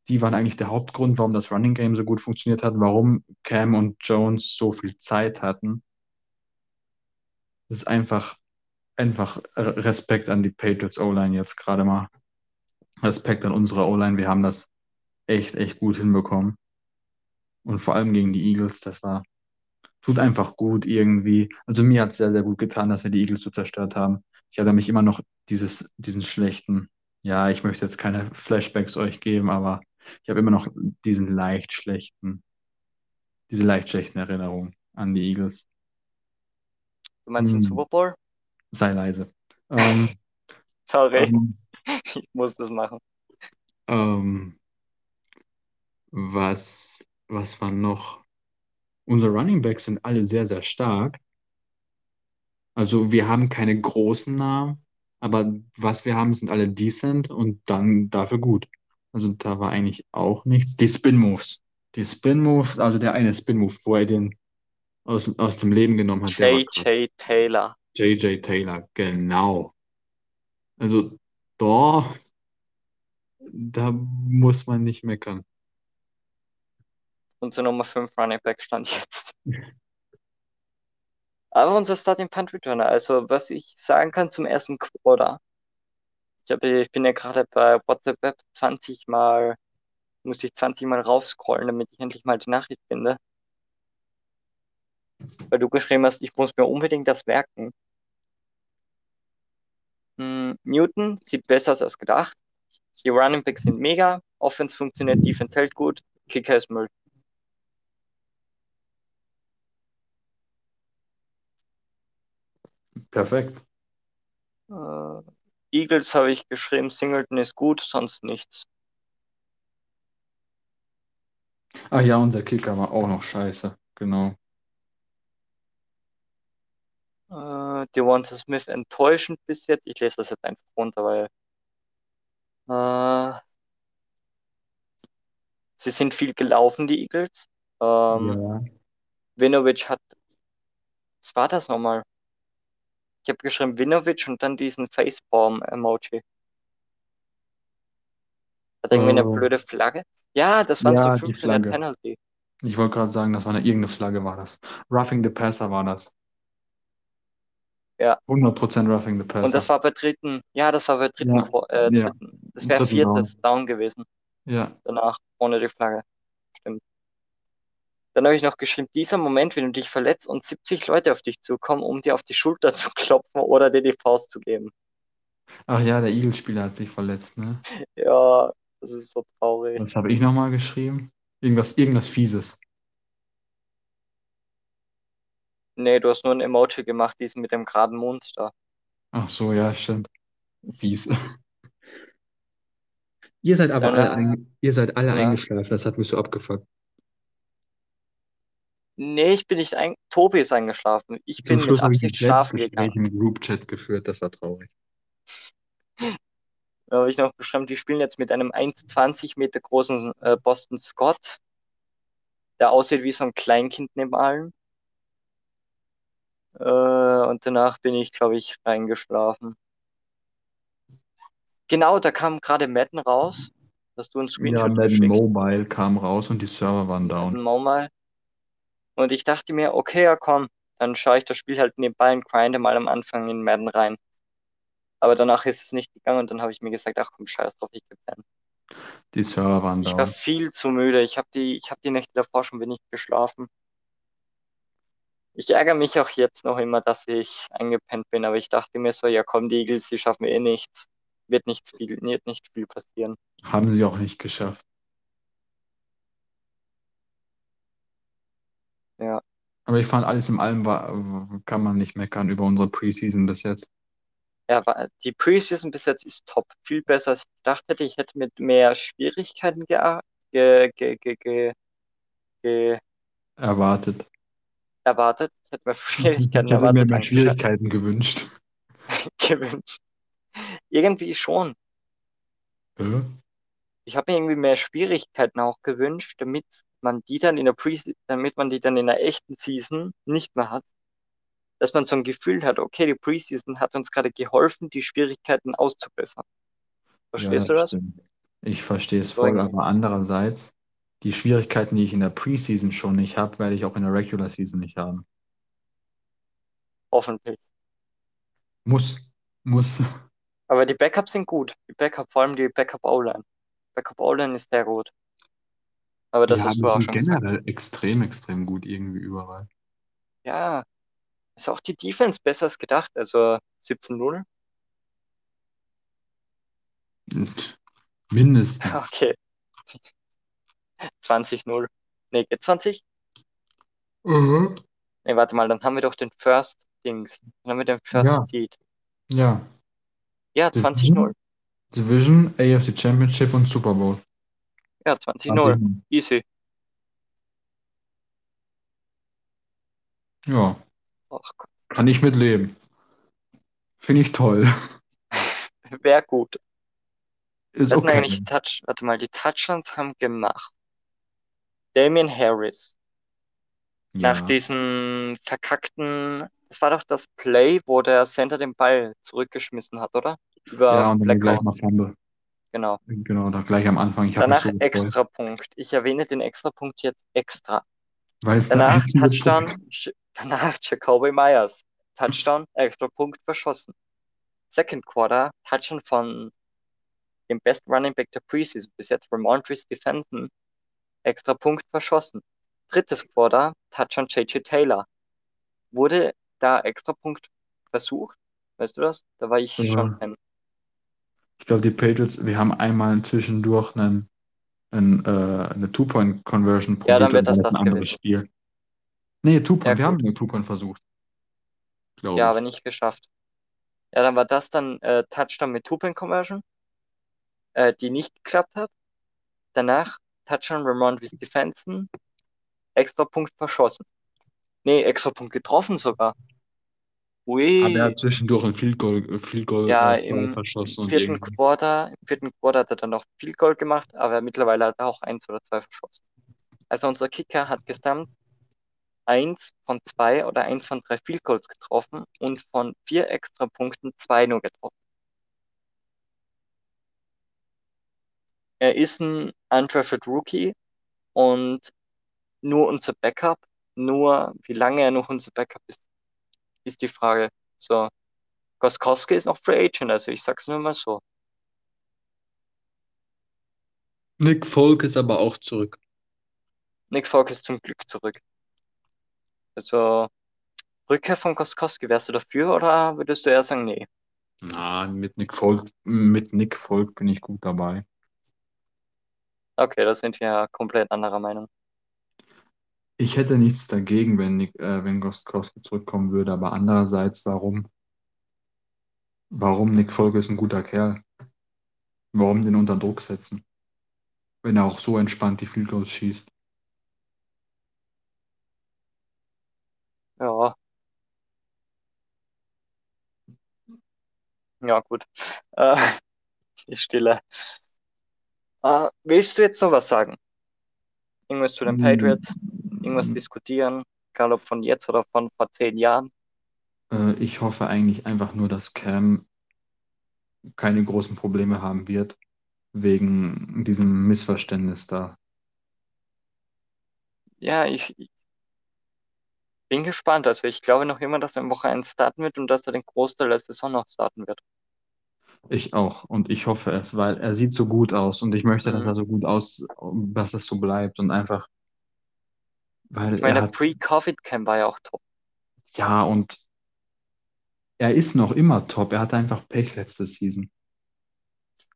Die waren eigentlich der Hauptgrund, warum das Running Game so gut funktioniert hat, warum Cam und Jones so viel Zeit hatten. Das ist einfach, einfach Respekt an die Patriots O-Line jetzt gerade mal. Respekt an unsere O-Line. Wir haben das echt, echt gut hinbekommen. Und vor allem gegen die Eagles, das war, tut einfach gut irgendwie. Also mir hat es sehr, sehr gut getan, dass wir die Eagles so zerstört haben. Ich hatte mich immer noch dieses, diesen schlechten, ja, ich möchte jetzt keine Flashbacks euch geben, aber ich habe immer noch diesen leicht schlechten, diese leicht schlechten Erinnerungen an die Eagles. du meinst den Hm. Super Bowl? Sei leise. Ähm, Sorry, ähm, ich muss das machen. ähm, was, was war noch? Unsere Running Backs sind alle sehr, sehr stark. Also wir haben keine großen Namen, aber was wir haben, sind alle decent und dann dafür gut. Also da war eigentlich auch nichts. Die Spin Moves. Die Spin Moves, also der eine Spin Move, wo er den aus, aus dem Leben genommen hat. J.J. Taylor. J.J. Taylor, genau. Also da, da muss man nicht meckern. Unser Nummer 5 Running Back stand jetzt. Aber unser Starting Punt Returner, also was ich sagen kann zum ersten Quarter. Ich, hab, ich bin ja gerade bei WhatsApp 20 Mal, musste ich 20 Mal raufscrollen, damit ich endlich mal die Nachricht finde. Weil du geschrieben hast, ich muss mir unbedingt das merken. Hm, Newton sieht besser aus als gedacht. Die Running Backs sind mega. Offense funktioniert, Defense hält gut. Kicker ist Müll. Perfekt. Äh, Eagles habe ich geschrieben, Singleton ist gut, sonst nichts. Ach ja, unser Kicker war auch noch scheiße. Genau. Äh, Devonta Smith enttäuschend bis jetzt. Ich lese das jetzt einfach runter, weil äh, sie sind viel gelaufen, die Eagles. Ähm, Ja. Winovich hat, was war das nochmal? Ich habe geschrieben Winovich und dann diesen Facepalm-Emoji. Hat irgendwie eine Oh. blöde Flagge. Ja, das waren so Ja, die 15 Flagge. Penalty. Ich wollte gerade sagen, das war eine irgendeine Flagge, war das. Roughing the Passer war das. Ja. 100% Roughing the Passer. Und das war bei dritten, ja, das war bei dritten, Ja, äh, dritten. Das wäre viertes Down gewesen Ja, danach, ohne die Flagge. Stimmt. Dann habe ich noch geschrieben, dieser Moment, wenn du dich verletzt und 70 Leute auf dich zukommen, um dir auf die Schulter zu klopfen oder dir die Faust zu geben. ach ja, der Eagles-Spieler hat sich verletzt, ne? Ja, das ist so traurig. Was habe ich nochmal geschrieben? Irgendwas, irgendwas Fieses. Nee, du hast nur ein Emoji gemacht, diesen mit dem geraden Mund da. Ach so, ja, stimmt. Fies. Ihr seid aber Dann, alle, äh, ein, ihr seid alle ja. eingeschlafen, das hat mich so abgefuckt. Nee, ich bin nicht ein. Tobi ist eingeschlafen. Ich Zum bin Schluss mit Absicht schlafen gegangen. im Group-Chat geführt, das war traurig. Da habe ich noch geschrieben, die spielen jetzt mit einem 1,20 Meter großen äh, Boston Scott, der aussieht wie so ein Kleinkind neben allen. Äh, und danach bin ich, glaube ich, reingeschlafen. Genau, da kam gerade Madden raus. Hast du einen Ja, Screenshot Madden geschickt? Mobile kam raus und die Server waren down. Madden Mobile. Und ich dachte mir, okay, ja komm, dann schaue ich das Spiel halt nebenbei und grinde mal am Anfang in Madden rein. Aber danach ist es nicht gegangen und dann habe ich mir gesagt, ach komm, scheiß drauf, ich gepennt. Die Server waren Ich war down. viel zu müde. Ich habe die, ich habe die Nächte davor schon wenig geschlafen. Ich ärgere mich auch jetzt noch immer, dass ich eingepennt bin, aber ich dachte mir so, ja komm, die Eagles, die schaffen eh nichts. Wird nichts viel, wird nicht viel passieren. Haben sie auch nicht geschafft. Ja, Aber ich fand, alles in allem war, kann man nicht meckern über unsere Preseason bis jetzt. ja, die Preseason bis jetzt ist top. Viel besser, als ich gedacht hätte. Ich hätte mit mehr Schwierigkeiten ge, ge, ge, ge, Erwartet. Erwartet. Ich hätte Ich Schwierigkeiten hätte mir mehr. Schwierigkeiten gewünscht. gewünscht. Irgendwie schon. Äh? Ich habe mir irgendwie mehr Schwierigkeiten auch gewünscht, damit man die dann in der Pre damit man die dann in der echten Season nicht mehr hat. Dass man so ein Gefühl hat, okay, die Preseason hat uns gerade geholfen, die Schwierigkeiten auszubessern. Ja, Verstehst du das stimmt. Ich verstehe es voll, aber andererseits, die Schwierigkeiten, die ich in der Preseason schon nicht habe, werde ich auch in der Regular Season nicht haben. Hoffentlich. Muss, muss. Aber die Backups sind gut. Die Backup, vor allem die Backup O-Line. Backup O-Line ist sehr gut. Aber das Ja, du auch schon gesagt. generell extrem, extrem gut irgendwie überall. Ja, ist auch die Defense besser als gedacht. Also 17-0. Und mindestens. Okay. 20-0. Nee, geht 20? Mhm. Nee, warte mal, dann haben wir doch den First Dings. Dann haben wir den First Ja, Seed. ja. Ja, 20-0. Division, AFC Championship und Super Bowl. Ja, 20-0. 20. Easy. Ja, Ach kann ich mitleben. Finde ich toll. Wäre gut. Ist hatten okay. eigentlich Touch, warte mal, die Touchdowns haben gemacht. Damian Harris. Nach Ja, diesem verkackten, das war doch das Play, wo der Center den Ball zurückgeschmissen hat, oder? Über ja, und dann gleich mal Fumble. Genau. Genau, da gleich am Anfang. Ich Danach so Extrapunkt. Ich erwähne den Extrapunkt jetzt extra. weil es Danach Touchdown, Punkt. Danach Jacoby Myers. Touchdown, Extrapunkt verschossen. Second Quarter, Touchdown von dem Best Running Back der Preseason bis jetzt, Ramondre Stevenson. Extrapunkt verschossen. Drittes Quarter, Touchdown JJ Taylor. Wurde da Extrapunkt versucht? Weißt du das? Da war ich schon Äh, Fan. Ich glaube, die Patriots, wir haben einmal zwischendurch einen, einen, äh, eine Two-Point-Conversion Ja, dann probiert, wird dann war das das ein anderes gewesen. Spiel. Nee, Ja, Two-Point, wir haben eine Two-Point versucht, Ja, aber ich. nicht geschafft. Ja, dann war das dann äh, Touchdown mit Two-Point-Conversion, äh, die nicht geklappt hat. Danach Touchdown Ramondre Stevenson, Extrapunkt verschossen. Nee, Extrapunkt getroffen sogar. Aber er Ui. hat zwischendurch ein Field Goal, äh, Field Goal Ja, äh, im verschossen und vierten. Quarter, im vierten Quarter hat er dann noch viel Goal gemacht, aber mittlerweile hat er auch eins oder zwei verschossen. Also unser Kicker hat gesamt eins von zwei oder eins von drei Field Goals getroffen und von vier Extrapunkten zwei nur getroffen. Er ist ein undrafted Rookie und nur unser Backup, nur wie lange er noch unser Backup ist, ist die Frage. So, Goskowski ist noch Free Agent, also ich sag's nur mal so. Nick Folk ist aber auch zurück. Nick Folk ist zum Glück zurück. Also, Rückkehr von Goskowski, wärst du dafür oder würdest du eher sagen, nee? Na, mit Nick Folk, mit Nick Folk bin ich gut dabei. Okay, da sind wir ja komplett anderer Meinung. Ich hätte nichts dagegen, wenn Nick, äh, wenn Gostkowski zurückkommen würde, aber andererseits, warum? Warum Nick Folk ist ein guter Kerl? Warum den unter Druck setzen? Wenn er auch so entspannt die Field Goals schießt. Ja, ja, gut. Äh, die Stille. Äh, willst du jetzt noch was sagen? Irgendwas zu den Patriots? Irgendwas diskutieren? Egal ob von jetzt oder von vor zehn Jahren? äh, ich hoffe eigentlich einfach nur, dass Cam keine großen Probleme haben wird, wegen diesem Missverständnis da. Ja, ich, bin gespannt. Also ich glaube noch immer, dass er in Woche 1 starten wird und dass er den Großteil der Saison noch starten wird. Ich auch. Und ich hoffe es, weil er sieht so gut aus und ich möchte, dass Mhm. er so gut aus, dass es so bleibt und einfach, weil Ich er meine, der hat, Pre-Covid-Camp war ja auch top. ja, und er ist noch immer top. Er hatte einfach Pech letzte Season.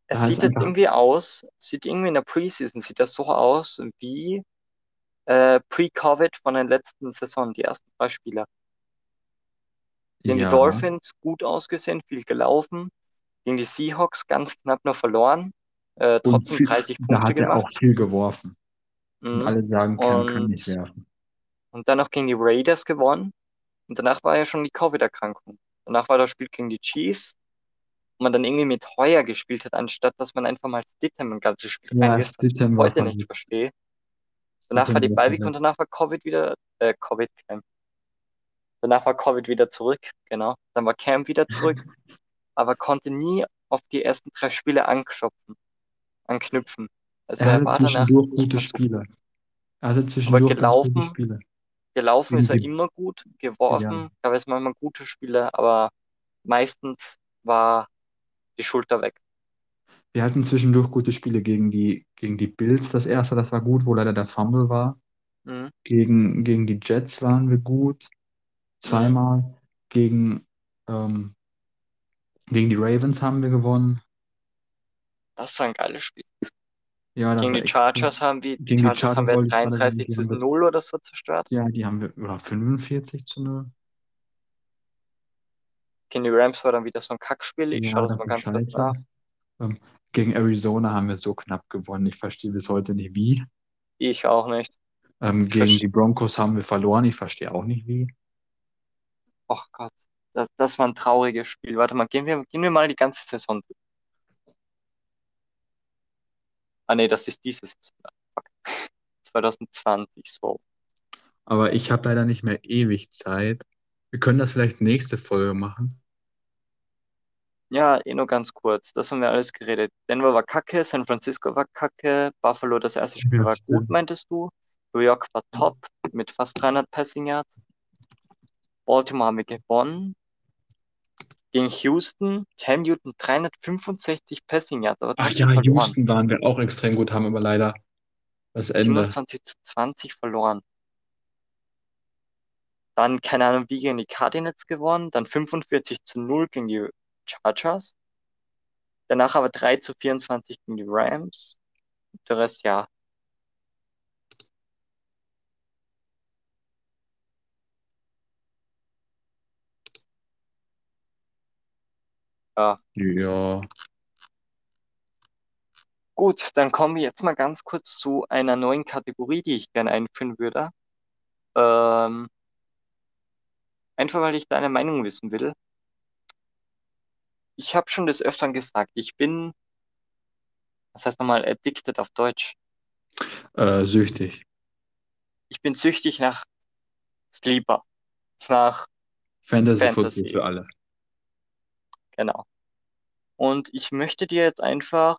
Es ist sieht jetzt einfach, irgendwie aus, sieht irgendwie in der Preseason, sieht das so aus wie äh, Pre-Covid von der letzten Saison, die ersten drei Spiele. Gegen die ja, Dolphins gut ausgesehen, viel gelaufen. Gegen die Seahawks ganz knapp noch verloren. Äh, und trotzdem viel, 30 da Punkte hat er gemacht. auch viel geworfen. Und Mhm. alle sagen, Cam kann nicht Und, werfen. und dann noch gegen die Raiders gewonnen. Und danach war ja schon die Covid-Erkrankung. Danach war das Spiel gegen die Chiefs, wo man dann irgendwie mit Heuer gespielt hat, anstatt dass man einfach mal Stidham ein ganzes Spiel Ja, reingesetzt hat, was ich war heute nicht verrückt. verstehe. Danach war Stidham die war Bye-Week und danach war Covid wieder, äh, Covid Cam. Danach war Covid wieder zurück, genau. Dann war Cam wieder zurück, aber konnte nie auf die ersten drei Spiele anknüpfen. anknüpfen. Also Er er hatte war zwischendurch gute. Spiele. Er hatte Aber zwischendurch gute gelaufen, Spiele. gelaufen ist er immer gut, ja, geworfen, gab es manchmal gute Spiele, aber meistens war die Schulter weg. wir hatten zwischendurch gute Spiele gegen die, gegen die Bills. Das erste, das war gut, wo leider der Fumble war. Mhm. Gegen, gegen die Jets waren wir gut. Mhm. Zweimal. Gegen, ähm, gegen die Ravens haben wir gewonnen. Das war ein geiles Spiel. Ja, Gegen die Chargers haben wir, die die Chargers haben Chargers wir wollte ich gerade 33 sagen, die zu haben wir, 0 oder so zerstört. ja, die haben wir, oder 45 zu 0. Gegen die Rams war dann wieder so ein Kackspiel. Ich Ja, schaue das mal ganz kurz nach. Ähm, gegen Arizona haben wir so knapp gewonnen. Ich verstehe bis heute nicht wie. Ich auch nicht. Ähm, Ich gegen die Broncos haben wir verloren. Ich verstehe auch nicht wie. Ach Gott, das, das war ein trauriges Spiel. Warte mal, gehen wir, gehen wir mal die ganze Saison durch. Ah nee, das ist diese Saison. Fuck. 2020, so. Aber ich habe leider nicht mehr ewig Zeit. Wir können das vielleicht nächste Folge machen. Ja, eh nur ganz kurz. Das haben wir alles geredet. Denver war kacke, San Francisco war kacke, Buffalo, das erste Spiel Ja, war gut, stimmt. meintest du. New York war top mit fast 300 Passing Yards. Baltimore haben wir gewonnen. Gegen Houston, Cam Newton 365 Passing Yards, aber Ach ja, verloren. Houston waren wir auch extrem gut, haben aber leider das Ende. 27 zu 20 verloren. Dann, keine Ahnung, wie gegen die Cardinals gewonnen. Dann 45 zu 0 gegen die Chargers. Danach aber 3 zu 24 gegen die Rams. Der Rest, ja. Ja. Ja. Gut, dann kommen wir jetzt mal ganz kurz zu einer neuen Kategorie, die ich gerne einführen würde. Ähm, einfach weil ich deine Meinung wissen will. Ich habe schon des Öfteren gesagt, ich bin, was heißt nochmal, addicted auf Deutsch. Äh, süchtig. Ich bin süchtig nach Sleeper, nach Fantasy Football Fantasy, für alle. Genau. Und ich möchte dir jetzt einfach,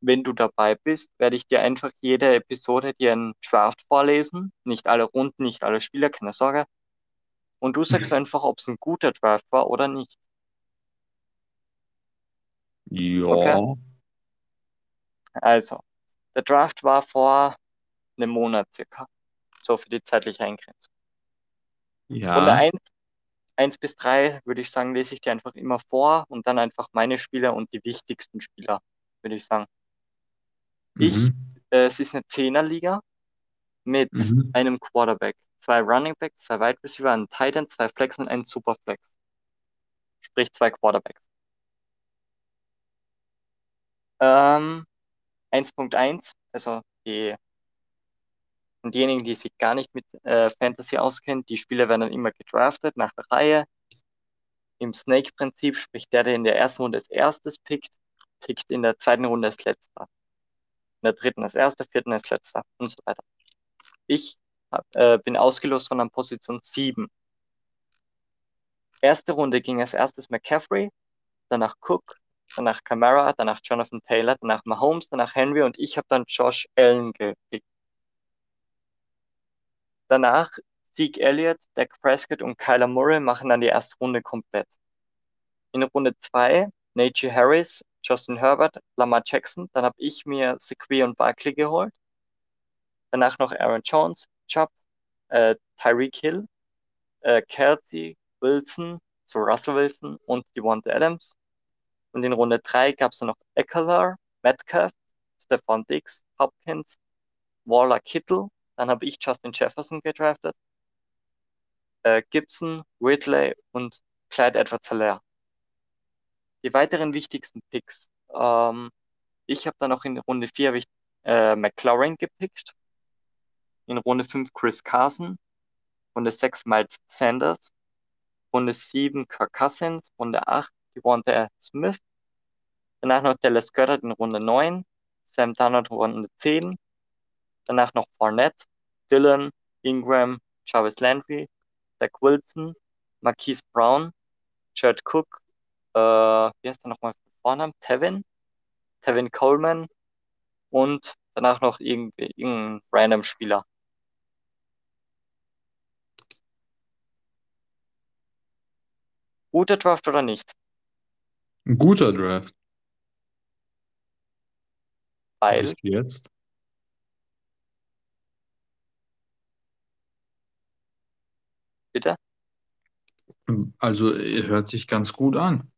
wenn du dabei bist, werde ich dir einfach jede Episode dir einen Draft vorlesen. Nicht alle Runden, nicht alle Spieler, keine Sorge. Und du sagst einfach, ob es ein guter Draft war oder nicht. Okay? Ja. Also, der Draft war vor einem Monat circa. So für die zeitliche Eingrenzung. Runde Ja. 1, 1 bis 3, würde ich sagen, lese ich dir einfach immer vor und dann einfach meine Spieler und die wichtigsten Spieler, würde ich sagen. Ich, Mhm. äh, es ist eine Zehnerliga mit Mhm. einem Quarterback, zwei Running Backs, zwei Wide Receiver, einen Tight End, zwei Flex und einen Superflex. Sprich zwei Quarterbacks. Ähm, 1.1, also die, und diejenigen, die sich gar nicht mit äh, Fantasy auskennen, die Spieler werden dann immer gedraftet nach der Reihe. Im Snake-Prinzip, sprich der, der in der ersten Runde als erstes pickt, pickt in der zweiten Runde als letzter. In der dritten als erster, vierten als letzter und so weiter. Ich hab, äh, bin ausgelost von der Position 7. Erste Runde ging als erstes McCaffrey, danach Cook, danach Camara, danach Jonathan Taylor, danach Mahomes, danach Henry und ich habe dann Josh Allen gepickt. Danach Zeke Elliott, Dak Prescott und Kyler Murray machen dann die erste Runde komplett. In Runde 2 Najee Harris, Justin Herbert, Lamar Jackson. Dann habe ich mir Sequia und Barkley geholt. Danach noch Aaron Jones, Chubb, äh, Tyreek Hill, äh, Kelsey, Wilson, so Russell Wilson und Devonta Adams. Und in Runde 3 gab es dann noch Eckler, Metcalf, Stefan Diggs, Hopkins, Waller Kittle. Dann habe ich Justin Jefferson gedraftet. Äh, Gibson, Ridley und Clyde Edwards-Helaire. Die weiteren wichtigsten Picks. Ähm, ich habe dann noch in Runde 4 äh, McLaurin gepickt. In Runde 5 Chris Carson. Runde 6 Miles Sanders. Runde 7 Kirk Cousins. Runde 8 Devonta Smith. Danach noch Dallas Goddard in Runde 9. Sam Darnold in Runde 10. Danach noch Fournette, Dylan, Ingram, Jarvis Landry, Zach Wilson, Marquise Brown, Jared Cook, äh, wie heißt der nochmal Vornamen? Tevin, Tevin Coleman und danach noch irgendwie irgendein random Spieler. Guter Draft oder nicht? Ein guter Draft. Weil, Bis jetzt. Bitte? Also hört sich ganz gut an.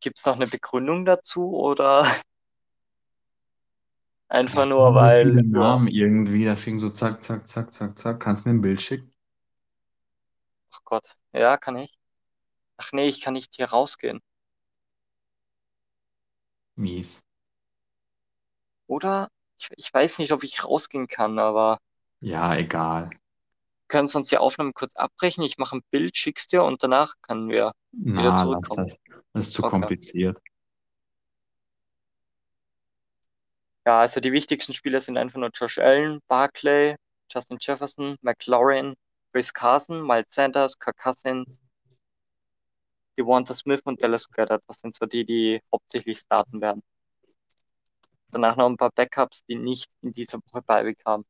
Gibt es noch eine Begründung dazu oder einfach nur, weil, ja, Namen irgendwie, das ging so zack, zack, zack, zack, zack. Kannst du mir ein Bild schicken? ach Gott, ja, kann ich. Ach nee, ich kann nicht hier rausgehen. Mies. Oder? Ich, ich weiß nicht, ob ich rausgehen kann, aber Ja, egal. wir können sonst die Aufnahme kurz abbrechen. Ich mache ein Bild, schick's dir und danach können wir wieder Na, lass zurückkommen. das. Das ist zu Okay. kompliziert. Ja, also die wichtigsten Spieler sind einfach nur Josh Allen, Barkley, Justin Jefferson, McLaurin, Chris Carson, Miles Sanders, Kirk Cousins, Devonta Smith und Dallas Goedert. Das sind so die, die hauptsächlich starten werden. Danach noch ein paar Backups, die nicht in dieser Woche beibekamen.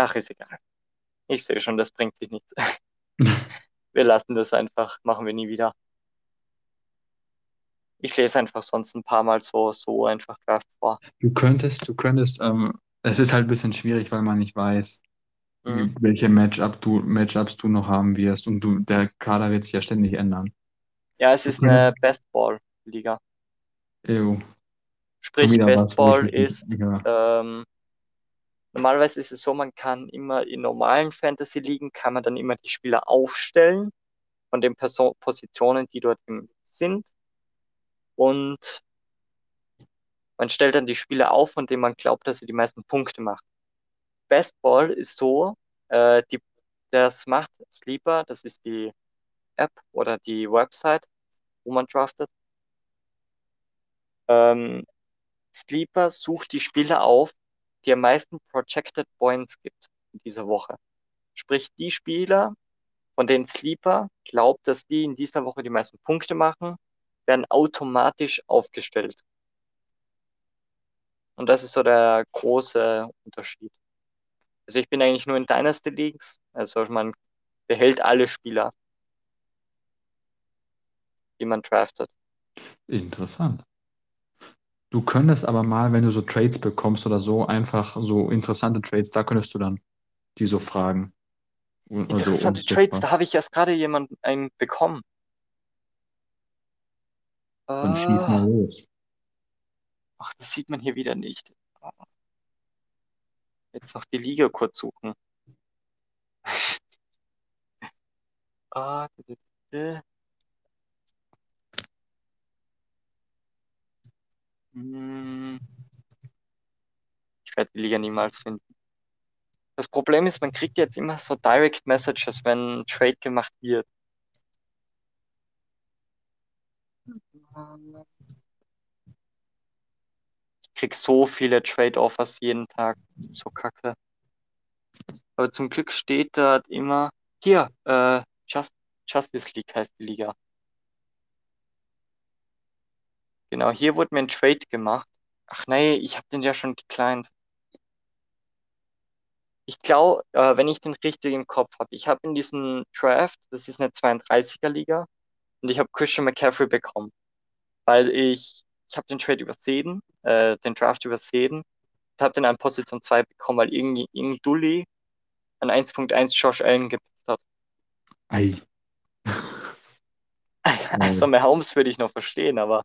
Ach, ist egal. Ich sehe schon, das bringt sich nichts. Wir lassen das einfach, machen wir nie wieder. Ich lese einfach sonst ein paar Mal so, so einfach Draft vor. Du könntest, du könntest, ähm, es ist halt ein bisschen schwierig, weil man nicht weiß, Mhm. welche Matchup du, Matchups du noch haben wirst und du, der Kader wird sich ja ständig ändern. Ja, es Du ist eine könntest, Best-Ball-Liga. ew, schon Sprich, Best-Ball wirklich, ist, ähm, normalerweise ist es so, man kann immer in normalen Fantasy-Ligen, kann man dann immer die Spieler aufstellen von den Person Positionen, die dort sind. Und man stellt dann die Spieler auf, von denen man glaubt, dass sie die meisten Punkte machen. Best Ball ist so, äh, die, das macht Sleeper, das ist die App oder die Website, wo man draftet. Ähm, Sleeper sucht die Spieler auf, die am meisten Projected Points gibt in dieser Woche. Sprich, die Spieler, von denen Sleeper glaubt, dass die in dieser Woche die meisten Punkte machen, werden automatisch aufgestellt. Und das ist so der große Unterschied. Also ich bin eigentlich nur in Dynasty Leagues, also man behält alle Spieler, die man draftet. interessant. Du könntest aber mal, wenn du so Trades bekommst oder so, einfach so interessante Trades, da könntest du dann die so fragen. Und- Also Interessante Trades, fragen. da habe ich erst gerade jemanden einen bekommen. Dann schieß mal Ah, los. ach, das sieht man hier wieder nicht. Jetzt noch die Liga kurz suchen. Ah, Ich werde die Liga niemals finden. Das Problem ist, man kriegt jetzt immer so Direct Messages, wenn ein Trade gemacht wird. Ich krieg so viele Trade-Offers jeden Tag. So kacke. Aber zum Glück steht dort immer, hier, äh, Just, Justice League heißt die Liga. Genau, hier wurde mir ein Trade gemacht. Ach nee, ich habe den ja schon declined. Ich glaube, äh, wenn ich den richtig im Kopf habe, ich habe in diesem Draft, das ist eine 32er-Liga, und ich habe Christian McCaffrey bekommen, weil ich, ich habe den Trade übersehen, äh, den Draft übersehen, und habe den an Position 2 bekommen, weil irgendwie irgendein Dulli an 1.1 Josh Allen gepickt hat. Ei. Also Mahomes würde ich noch verstehen, aber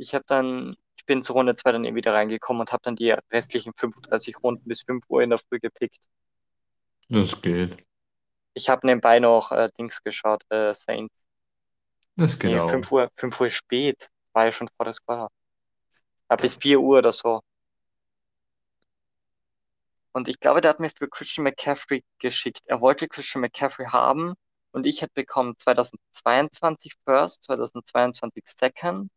ich habe dann, ich bin zur Runde 2 dann eben wieder reingekommen und habe dann die restlichen 35 Runden bis 5 Uhr in der Früh gepickt. Das geht. Ich habe nebenbei noch äh, Dings geschaut, äh, Saints. Das geht Nee, auch. 5 Uhr, 5 Uhr spät. War ja schon vor der Squad. Bis 4 Uhr oder so. Und ich glaube, der hat mir für Christian McCaffrey geschickt. Er wollte Christian McCaffrey haben und ich hätte bekommen 2022 First, 2022 Second,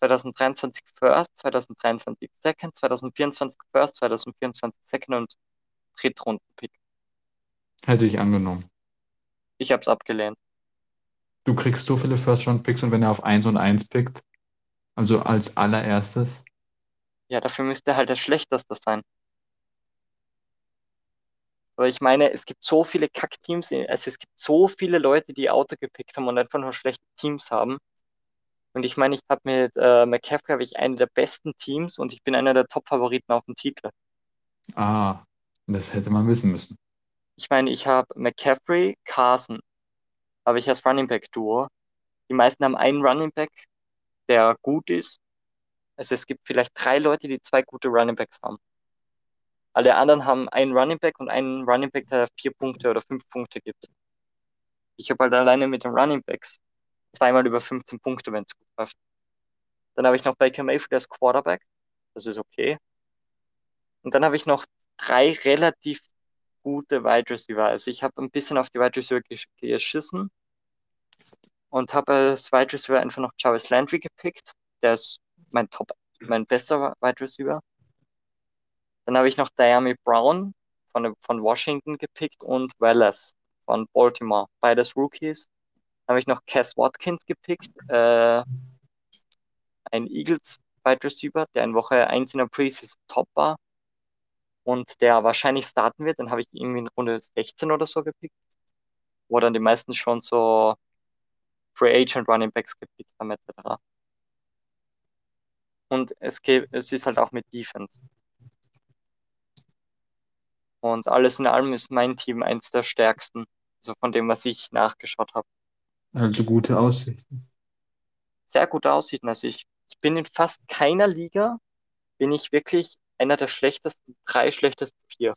2023 First, 2023 Second, 2024 First, 2024 Second und Drittrunden-Pick. Hätte ich angenommen. Ich habe es abgelehnt. Du kriegst so viele First-Round-Picks und wenn er auf 1 und 1 pickt, also als allererstes, Ja, dafür müsste halt der Schlechteste sein. Aber ich meine, es gibt so viele Kackteams, also es gibt so viele Leute, die Auto gepickt haben und einfach nur schlechte Teams haben. Und ich meine, ich habe mit äh, McCaffrey habe ich eine der besten Teams und ich bin einer der Top-Favoriten auf dem Titel. ah, das hätte man wissen müssen. Ich meine, ich habe McCaffrey, Carson, habe ich als Running Back Duo. Die meisten haben einen Running Back, der gut ist. Also es gibt vielleicht drei Leute, die zwei gute Running Backs haben. Alle anderen haben einen Running Back und einen Running Back, der vier Punkte oder fünf Punkte gibt. Ich habe halt alleine mit den Running Backs zweimal über 15 Punkte, wenn es gut läuft. Dann habe ich noch Baker Mayfield als Quarterback. Das ist okay. Und dann habe ich noch drei relativ gute Wide Receiver. Also ich habe ein bisschen auf die Wide Receiver gesch geschissen und habe als Wide Receiver einfach noch Jarvis Landry gepickt. Der ist mein Top, mein bester Wide Receiver. Dann habe ich noch Diami Brown von, von Washington gepickt und Wallace von Baltimore. Beides Rookies. Habe ich noch Cass Watkins gepickt, äh, ein Eagles Wide Receiver, der in Woche 1 in der Preseason top war und der wahrscheinlich starten wird. Dann habe ich irgendwie in Runde 16 oder so gepickt, wo dann die meisten schon so Free Agent Running Backs gepickt haben, etc. Und es, geht, es ist halt auch mit Defense. Und alles in allem ist mein Team eins der stärksten, also von dem, was ich nachgeschaut habe. Also gute Aussichten. Sehr gut aussieht. Also ich, ich bin in fast keiner Liga, bin ich wirklich einer der schlechtesten, drei schlechtesten vier.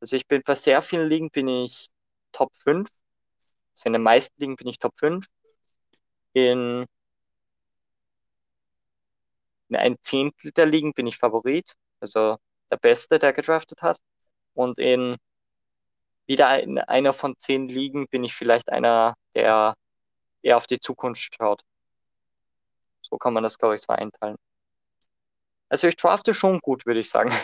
Also ich bin bei sehr vielen Ligen bin ich Top 5. Also in den meisten Ligen bin ich Top 5. In, in ein Zehntel der Ligen bin ich Favorit, also der Beste, der gedraftet hat. Und in wieder in einer von zehn Ligen bin ich vielleicht einer, der eher auf die Zukunft schaut. So kann man das, glaube ich, so einteilen. Also ich drafte schon gut, würde ich sagen.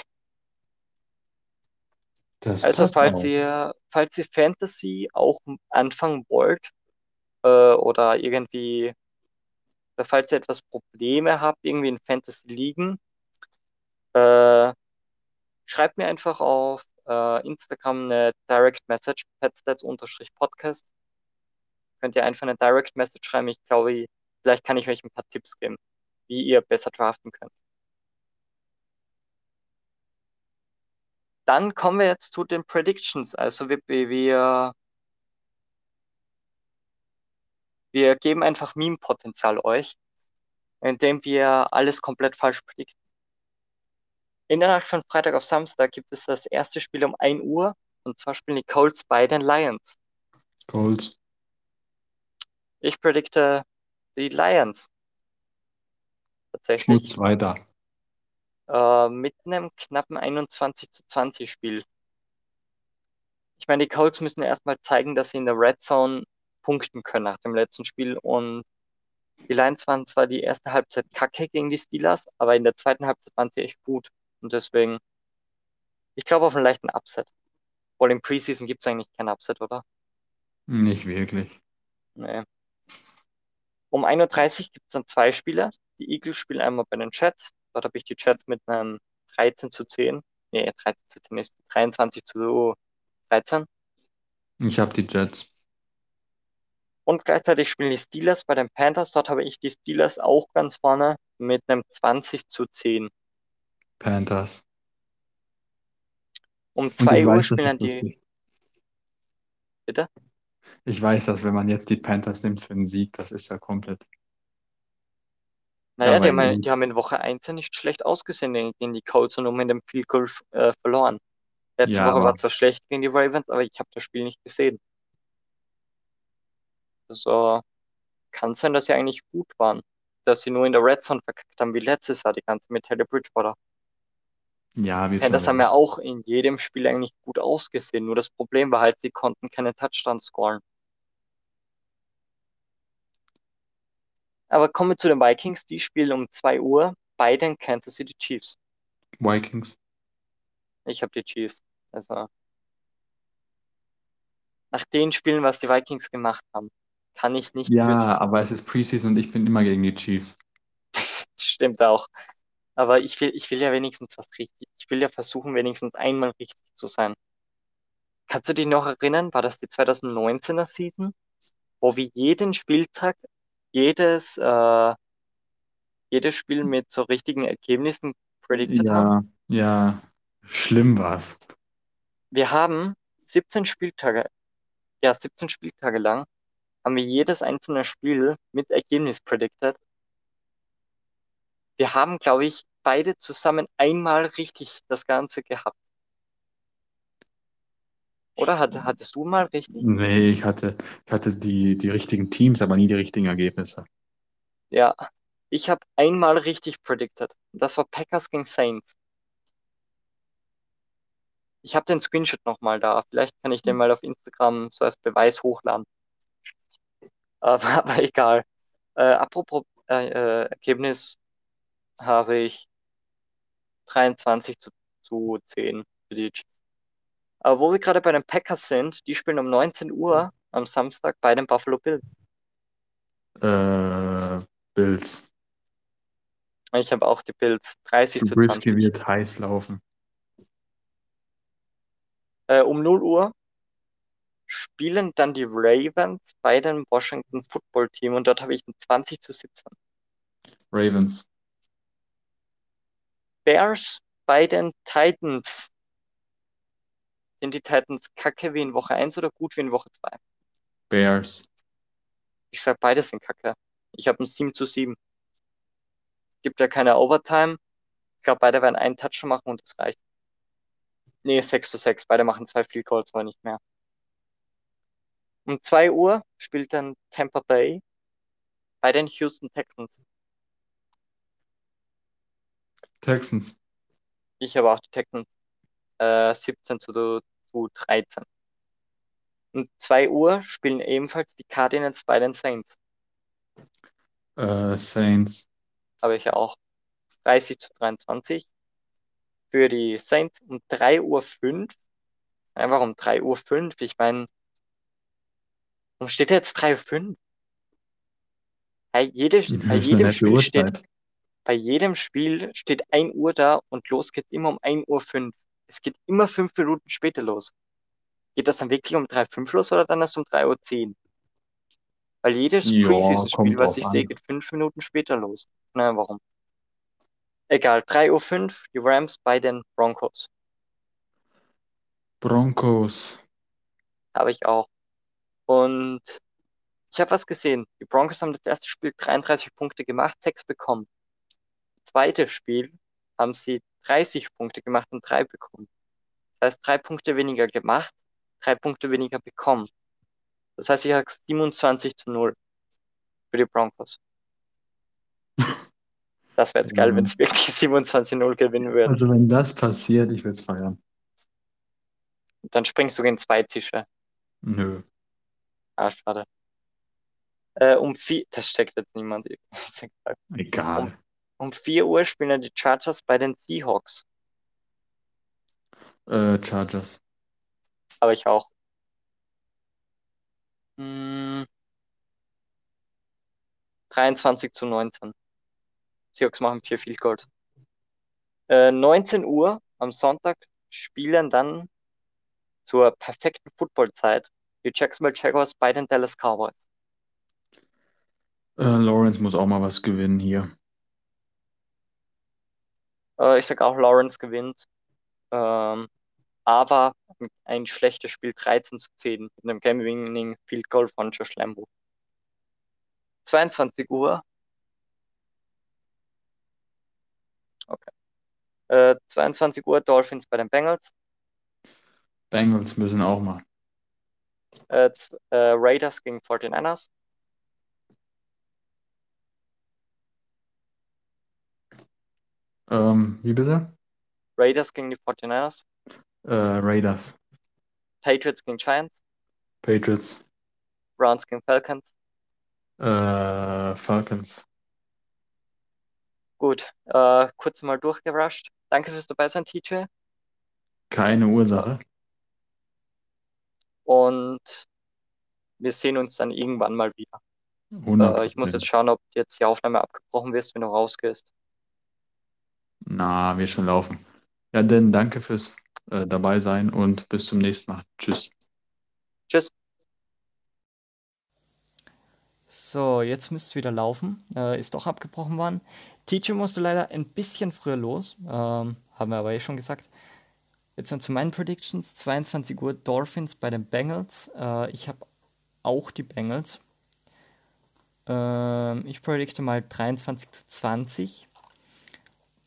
Das Also falls ihr, falls ihr Fantasy auch anfangen wollt äh, oder irgendwie, oder falls ihr etwas Probleme habt, irgendwie in Fantasy liegen, äh, schreibt mir einfach auf äh, Instagram eine Direct Message, petstats-podcast. Könnt ihr einfach eine Direct Message schreiben. Ich glaube, vielleicht kann ich euch ein paar Tipps geben, wie ihr besser draften könnt. Dann kommen wir jetzt zu den Predictions. Also wir, wir, wir geben einfach Meme-Potenzial euch, indem wir alles komplett falsch predikten. In der Nacht von Freitag auf Samstag gibt es das erste Spiel um 1 Uhr und zwar spielen die Colts bei den Lions. Colts. Ich predikte die Lions. Tatsächlich. Schmutz weiter. Äh, mit einem knappen 21 zu 20 Spiel. Ich meine, die Colts müssen erstmal zeigen, dass sie in der Red Zone punkten können nach dem letzten Spiel und die Lions waren zwar die erste Halbzeit kacke gegen die Steelers, aber in der zweiten Halbzeit waren sie echt gut. Und deswegen, ich glaube auf einen leichten Upset. Weil im Preseason gibt es eigentlich keinen Upset, oder? Nicht wirklich. Nee. Um 1.30 Uhr gibt es dann zwei Spiele. Die Eagles spielen einmal bei den Jets. Dort habe ich die Jets mit einem 13 zu 10. Nee, 13 zu 10 ist 23 zu 13. Ich habe die Jets. Und gleichzeitig spielen die Steelers bei den Panthers. Dort habe ich die Steelers auch ganz vorne mit einem 20 zu 10. Panthers. Um Und 2 ich Uhr weiß, spielen dann es die. Bitte? Ich weiß, dass wenn man jetzt die Panthers nimmt für einen Sieg, das ist ja komplett. Naja, Ja, die haben, die haben in Woche 1 ja nicht schlecht ausgesehen gegen die Colts und um in dem Field Goal äh, verloren. Letzte Ja, Woche war zwar schlecht gegen die Ravens, aber ich habe das Spiel nicht gesehen. Also kann sein, dass sie eigentlich gut waren. Dass sie nur in der Red Zone verkackt haben, wie letztes Jahr die ganze mit Teddy Bridgewater. Ja, wir Panthers haben ja auch in jedem Spiel eigentlich gut ausgesehen. Nur das Problem war halt, sie konnten keine Touchdowns scoren. Aber kommen wir zu den Vikings. Die spielen um 2 Uhr bei den Kansas City Chiefs. Vikings. Ich habe die Chiefs. Also nach den Spielen, was die Vikings gemacht haben, kann ich nicht Ja, küssen. aber es ist Preseason und ich bin immer gegen die Chiefs. Stimmt auch. Aber ich will, ich will ja wenigstens was richtig. Ich will ja versuchen, wenigstens einmal richtig zu sein. Kannst du dich noch erinnern, war das die 2019er Season, wo wir jeden Spieltag jedes, äh, jedes Spiel mit so richtigen Ergebnissen predicted haben? Ja, ja, schlimm war's. Wir haben 17 Spieltage, ja, 17 Spieltage lang haben wir jedes einzelne Spiel mit Ergebnis predicted. Wir haben, glaube ich, beide zusammen einmal richtig das Ganze gehabt. Oder hatte, hattest du mal richtig? Nee, ich hatte, ich hatte die, die richtigen Teams, aber nie die richtigen Ergebnisse. Ja, ich habe einmal richtig predicted. Das war Packers gegen Saints. Ich habe den Screenshot nochmal da. Vielleicht kann ich den mal auf Instagram so als Beweis hochladen. Aber, aber egal. Äh, apropos äh, äh, Ergebnis habe ich 23 zu, zu 10 für die Chiefs. Aber wo wir gerade bei den Packers sind, die spielen um 19 Uhr am Samstag bei den Buffalo Bills. Äh, Bills. Ich habe auch die Bills 30 zu Trubisky 20. wird heiß laufen. Äh, um 0 Uhr spielen dann die Ravens bei dem Washington Football Team und dort habe ich ein 20 zu 17. Ravens. Bears bei den Titans. Sind die Titans kacke wie in Woche 1 oder gut wie in Woche 2? Bears. Ich sage, beide sind kacke. Ich habe ein 7 zu 7. Gibt ja keine Overtime. Ich glaube, beide werden einen Touchdown machen und das reicht. Nee, 6 zu 6. Beide machen zwei Field Goals, aber nicht mehr. Um 2 Uhr spielt dann Tampa Bay bei den Houston Texans. Texans. Ich habe auch die Texans äh, 17 zu, zu 13. Um 2 Uhr spielen ebenfalls die Cardinals bei den Saints. Äh, Saints. Habe ich ja auch 30 zu 23 für die Saints um 3 Uhr 5. Einfach um 3 Uhr 5. Ich meine, warum steht da jetzt 3 Uhr 5? Bei, jede, Das bei jedem Spiel steht. Bei jedem Spiel steht 1 Uhr da und los geht immer um 1 Uhr 5. Es geht immer 5 Minuten später los. Geht das dann wirklich um 3 Uhr 5 los oder dann erst um 3 Uhr 10? Weil jedes Ja, Preseason-Spiel, was ich sehe, an. geht 5 Minuten später los. Na, warum? Egal, 3 Uhr 5, die Rams bei den Broncos. Broncos. Habe ich auch. Und ich habe was gesehen. Die Broncos haben das erste Spiel 33 Punkte gemacht, 6 bekommen. Zweites Spiel haben sie 30 Punkte gemacht und 3 bekommen. Das heißt, 3 Punkte weniger gemacht, 3 Punkte weniger bekommen. Das heißt, ich habe 27 zu 0 für die Broncos. Das wäre jetzt geil, wenn es wirklich 27-0 gewinnen würden. Also wenn das passiert, ich will es feiern. Dann springst du gegen zwei Tische. Nö. Ah, schade. Äh, um vier, das steckt jetzt niemand. Egal. Egal. Um 4 Uhr spielen die Chargers bei den Seahawks. Äh, Chargers. Aber ich auch. Hm, 23 zu 19. Seahawks machen vier Field Goals. Äh, 19 Uhr am Sonntag spielen dann zur perfekten Footballzeit die Jacksonville Jaguars bei den Dallas Cowboys. Äh, Lawrence muss auch mal was gewinnen hier. Äh, ich sage auch, Lawrence gewinnt. Ähm, aber ein schlechtes Spiel 13 zu 10 mit einem Game-Winning Field Goal von Josh Lambo. 22 Uhr. Okay. Äh, 22 Uhr Dolphins bei den Bengals. Bengals müssen auch mal. Äh, äh, Raiders gegen 49ers. Ähm, wie bitte? Raiders gegen die 49ers. Äh, Raiders. Patriots gegen Giants. Patriots. Browns gegen Falcons. Äh, Falcons. Gut, äh, kurz mal durchgerusht. Danke fürs dabei sein, TJ. Keine Ursache. Und wir sehen uns dann irgendwann mal wieder. 100 Äh, ich muss jetzt schauen, ob jetzt die Aufnahme abgebrochen wird, wenn du rausgehst. Na, wir schon laufen. Ja, denn danke fürs äh, dabei sein und bis zum nächsten Mal. Tschüss. Tschüss. So, jetzt müsste es wieder laufen. Äh, ist doch abgebrochen worden. Teacher musste leider ein bisschen früher los. Ähm, haben wir aber eh schon gesagt. Jetzt noch zu meinen Predictions. 22 Uhr Dolphins bei den Bengals. Äh, ich habe auch die Bengals. Ähm, ich predikte mal 23 zu 20.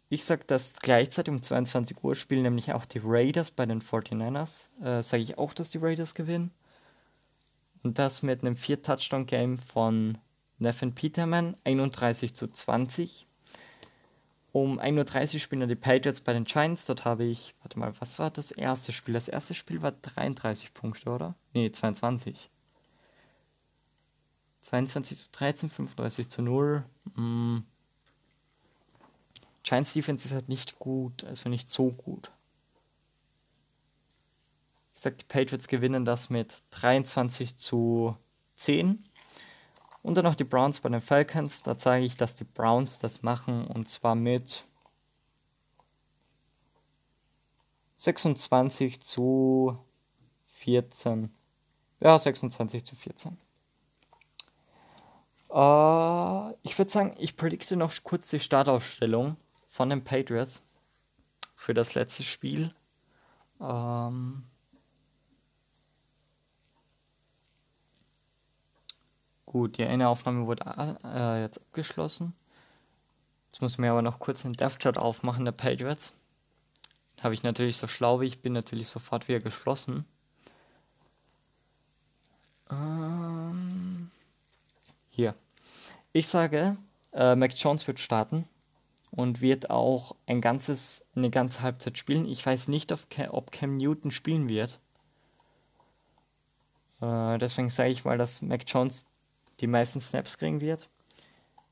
Ich sage, dass gleichzeitig um 22 Uhr spielen nämlich auch die Raiders bei den 49ers. Äh, sage ich auch, dass die Raiders gewinnen. Und das mit einem 4-Touchdown-Game von Nathan Peterman, 31 zu 20. Um 1.30 Uhr spielen dann die Patriots bei den Giants. Dort habe ich, warte mal, was war das erste Spiel? Das erste Spiel war 33 Punkte, oder? Nee, 22. 22 zu 13, 35 zu 0. Mm. Giants Defense ist halt nicht gut, also nicht so gut. Ich sag, die Patriots gewinnen das mit 23 zu 10. Und dann noch die Browns bei den Falcons. Da zeige ich, dass die Browns das machen und zwar mit 26 zu 14. Ja, 26 zu 14. Äh, ich würde sagen, ich predikte noch kurz die Startaufstellung von den Patriots für das letzte Spiel. Ähm, gut, die eine Aufnahme wurde äh, jetzt abgeschlossen. Jetzt muss mir aber noch kurz einen Dev-Chat aufmachen der Patriots. Habe ich natürlich so schlau wie ich bin, natürlich sofort wieder geschlossen. Ähm, hier. Ich sage, äh, Mac Jones wird starten und wird auch ein ganzes, eine ganze Halbzeit spielen. Ich weiß nicht, ob Cam Newton spielen wird. Äh, deswegen sage ich mal, dass Mac Jones die meisten Snaps kriegen wird.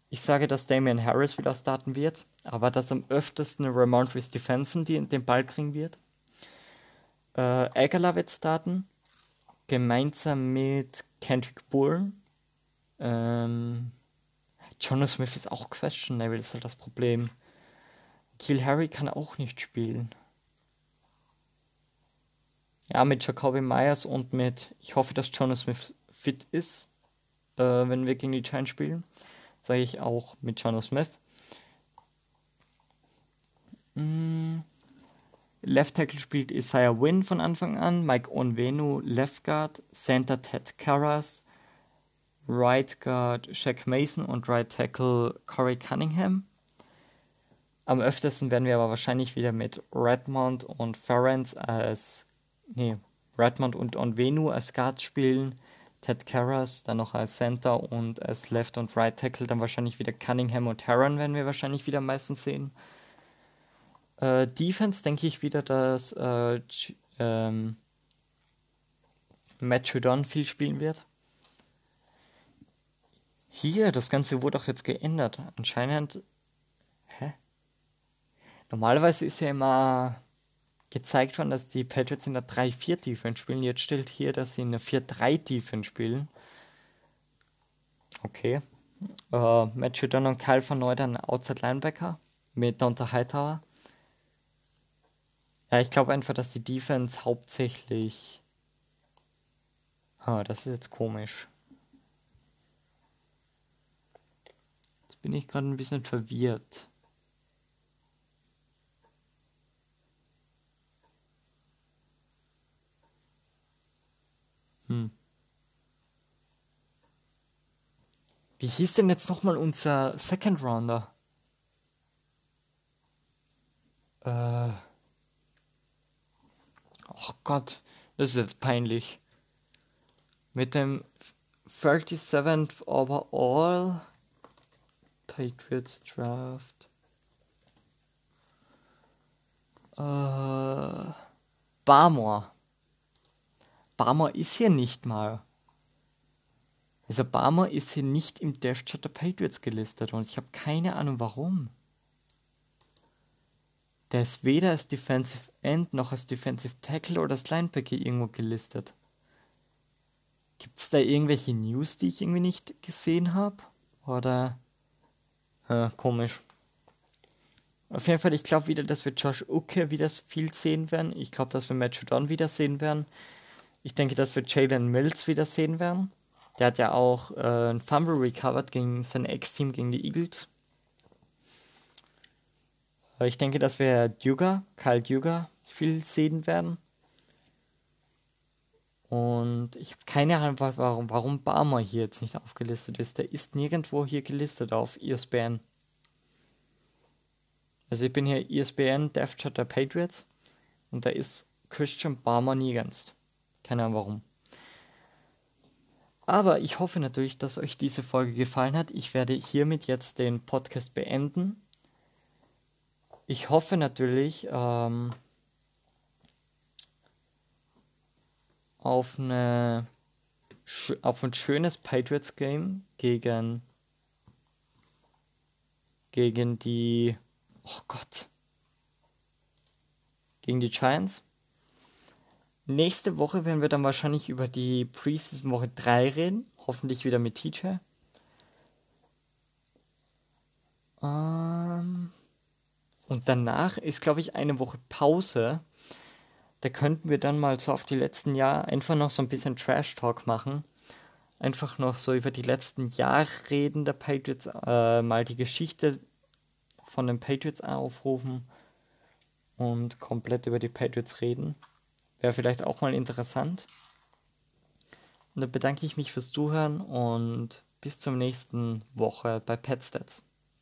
Ich sage, dass Damian Harris wieder starten wird, aber dass am öftesten Ramondre Stevenson die, den Ball kriegen wird. Äh, Aguilar wird starten, gemeinsam mit Kendrick Bourne. Ähm, Jonas Smith ist auch questionable, das ist halt das Problem. Kill Harry kann auch nicht spielen. Ja, mit Jacoby Myers und mit, ich hoffe, dass Jonas Smith fit ist, äh, wenn wir gegen die Giants spielen. Sage ich auch mit Jonas Smith. Mm. Left Tackle spielt Isaiah Wynn von Anfang an, Mike Onvenu, Left Guard, Center Ted Karras, Right Guard Shaq Mason und Right Tackle Corey Cunningham. Am öftesten werden wir aber wahrscheinlich wieder mit Redmond und Ference als, nee, Redmond und Onvenu als Guards spielen, Ted Karras dann noch als Center und als Left und Right Tackle dann wahrscheinlich wieder Cunningham und Heron werden wir wahrscheinlich wieder meistens sehen. Äh, Defense denke ich wieder, dass äh, ähm, Matt Judon viel spielen wird. Hier, das Ganze wurde doch jetzt geändert. Anscheinend. Hä? Normalerweise ist ja immer gezeigt worden, dass die Patriots in der 3-4-Defense spielen. Jetzt stellt hier, dass sie in der 4-3-Defense spielen. Okay. Äh, Matt Judon und Kyle van Noy dann Outside Linebacker mit Donta Hightower. Ja, ich glaube einfach, dass die Defense hauptsächlich. Ha, das ist jetzt komisch. Jetzt bin ich gerade ein bisschen verwirrt. Hm. Wie hieß denn jetzt nochmal unser Second Rounder? Äh. Oh Gott, das ist jetzt peinlich. Mit dem 37th Overall Patriots Draft. Äh. Barmore. Barmore ist hier nicht mal. Also Barmore ist hier nicht im Death Chart der Patriots gelistet und ich habe keine Ahnung warum. Der ist weder als Defensive End noch als Defensive Tackle oder als Linebacker irgendwo gelistet. Gibt es da irgendwelche News, die ich irgendwie nicht gesehen habe? Oder. Äh, komisch. Auf jeden Fall, ich glaube wieder, dass wir Josh Uke wieder viel sehen werden. Ich glaube, dass wir Matt Judon wieder sehen werden. Ich denke, dass wir Jalen Mills wieder sehen werden. Der hat ja auch äh, ein Fumble recovered gegen sein Ex-Team, gegen die Eagles. Äh, ich denke, dass wir Duga, Kyle Duga, viel sehen werden. Und ich habe keine Ahnung, warum, warum Barmer hier jetzt nicht aufgelistet ist. Der ist nirgendwo hier gelistet auf ESPN. Also ich bin hier ESPN Death Chart der Patriots und da ist Christian Barmer nirgends. Keine Ahnung warum. Aber ich hoffe natürlich, dass euch diese Folge gefallen hat. Ich werde hiermit jetzt den Podcast beenden. Ich hoffe natürlich ähm, auf, eine, auf ein schönes Patriots-Game gegen, gegen die. Oh Gott. Gegen die Giants. Nächste Woche werden wir dann wahrscheinlich über die Preseason Woche 3 reden. Hoffentlich wieder mit Teacher. Ähm, und danach ist, glaube ich, eine Woche Pause. Da könnten wir dann mal so auf die letzten Jahre einfach noch so ein bisschen Trash Talk machen. Einfach noch so über die letzten Jahre reden der Patriots, äh, mal die Geschichte von den Patriots aufrufen und komplett über die Patriots reden. Wäre vielleicht auch mal interessant. Und da bedanke ich mich fürs Zuhören und bis zur nächsten Woche bei PetStats.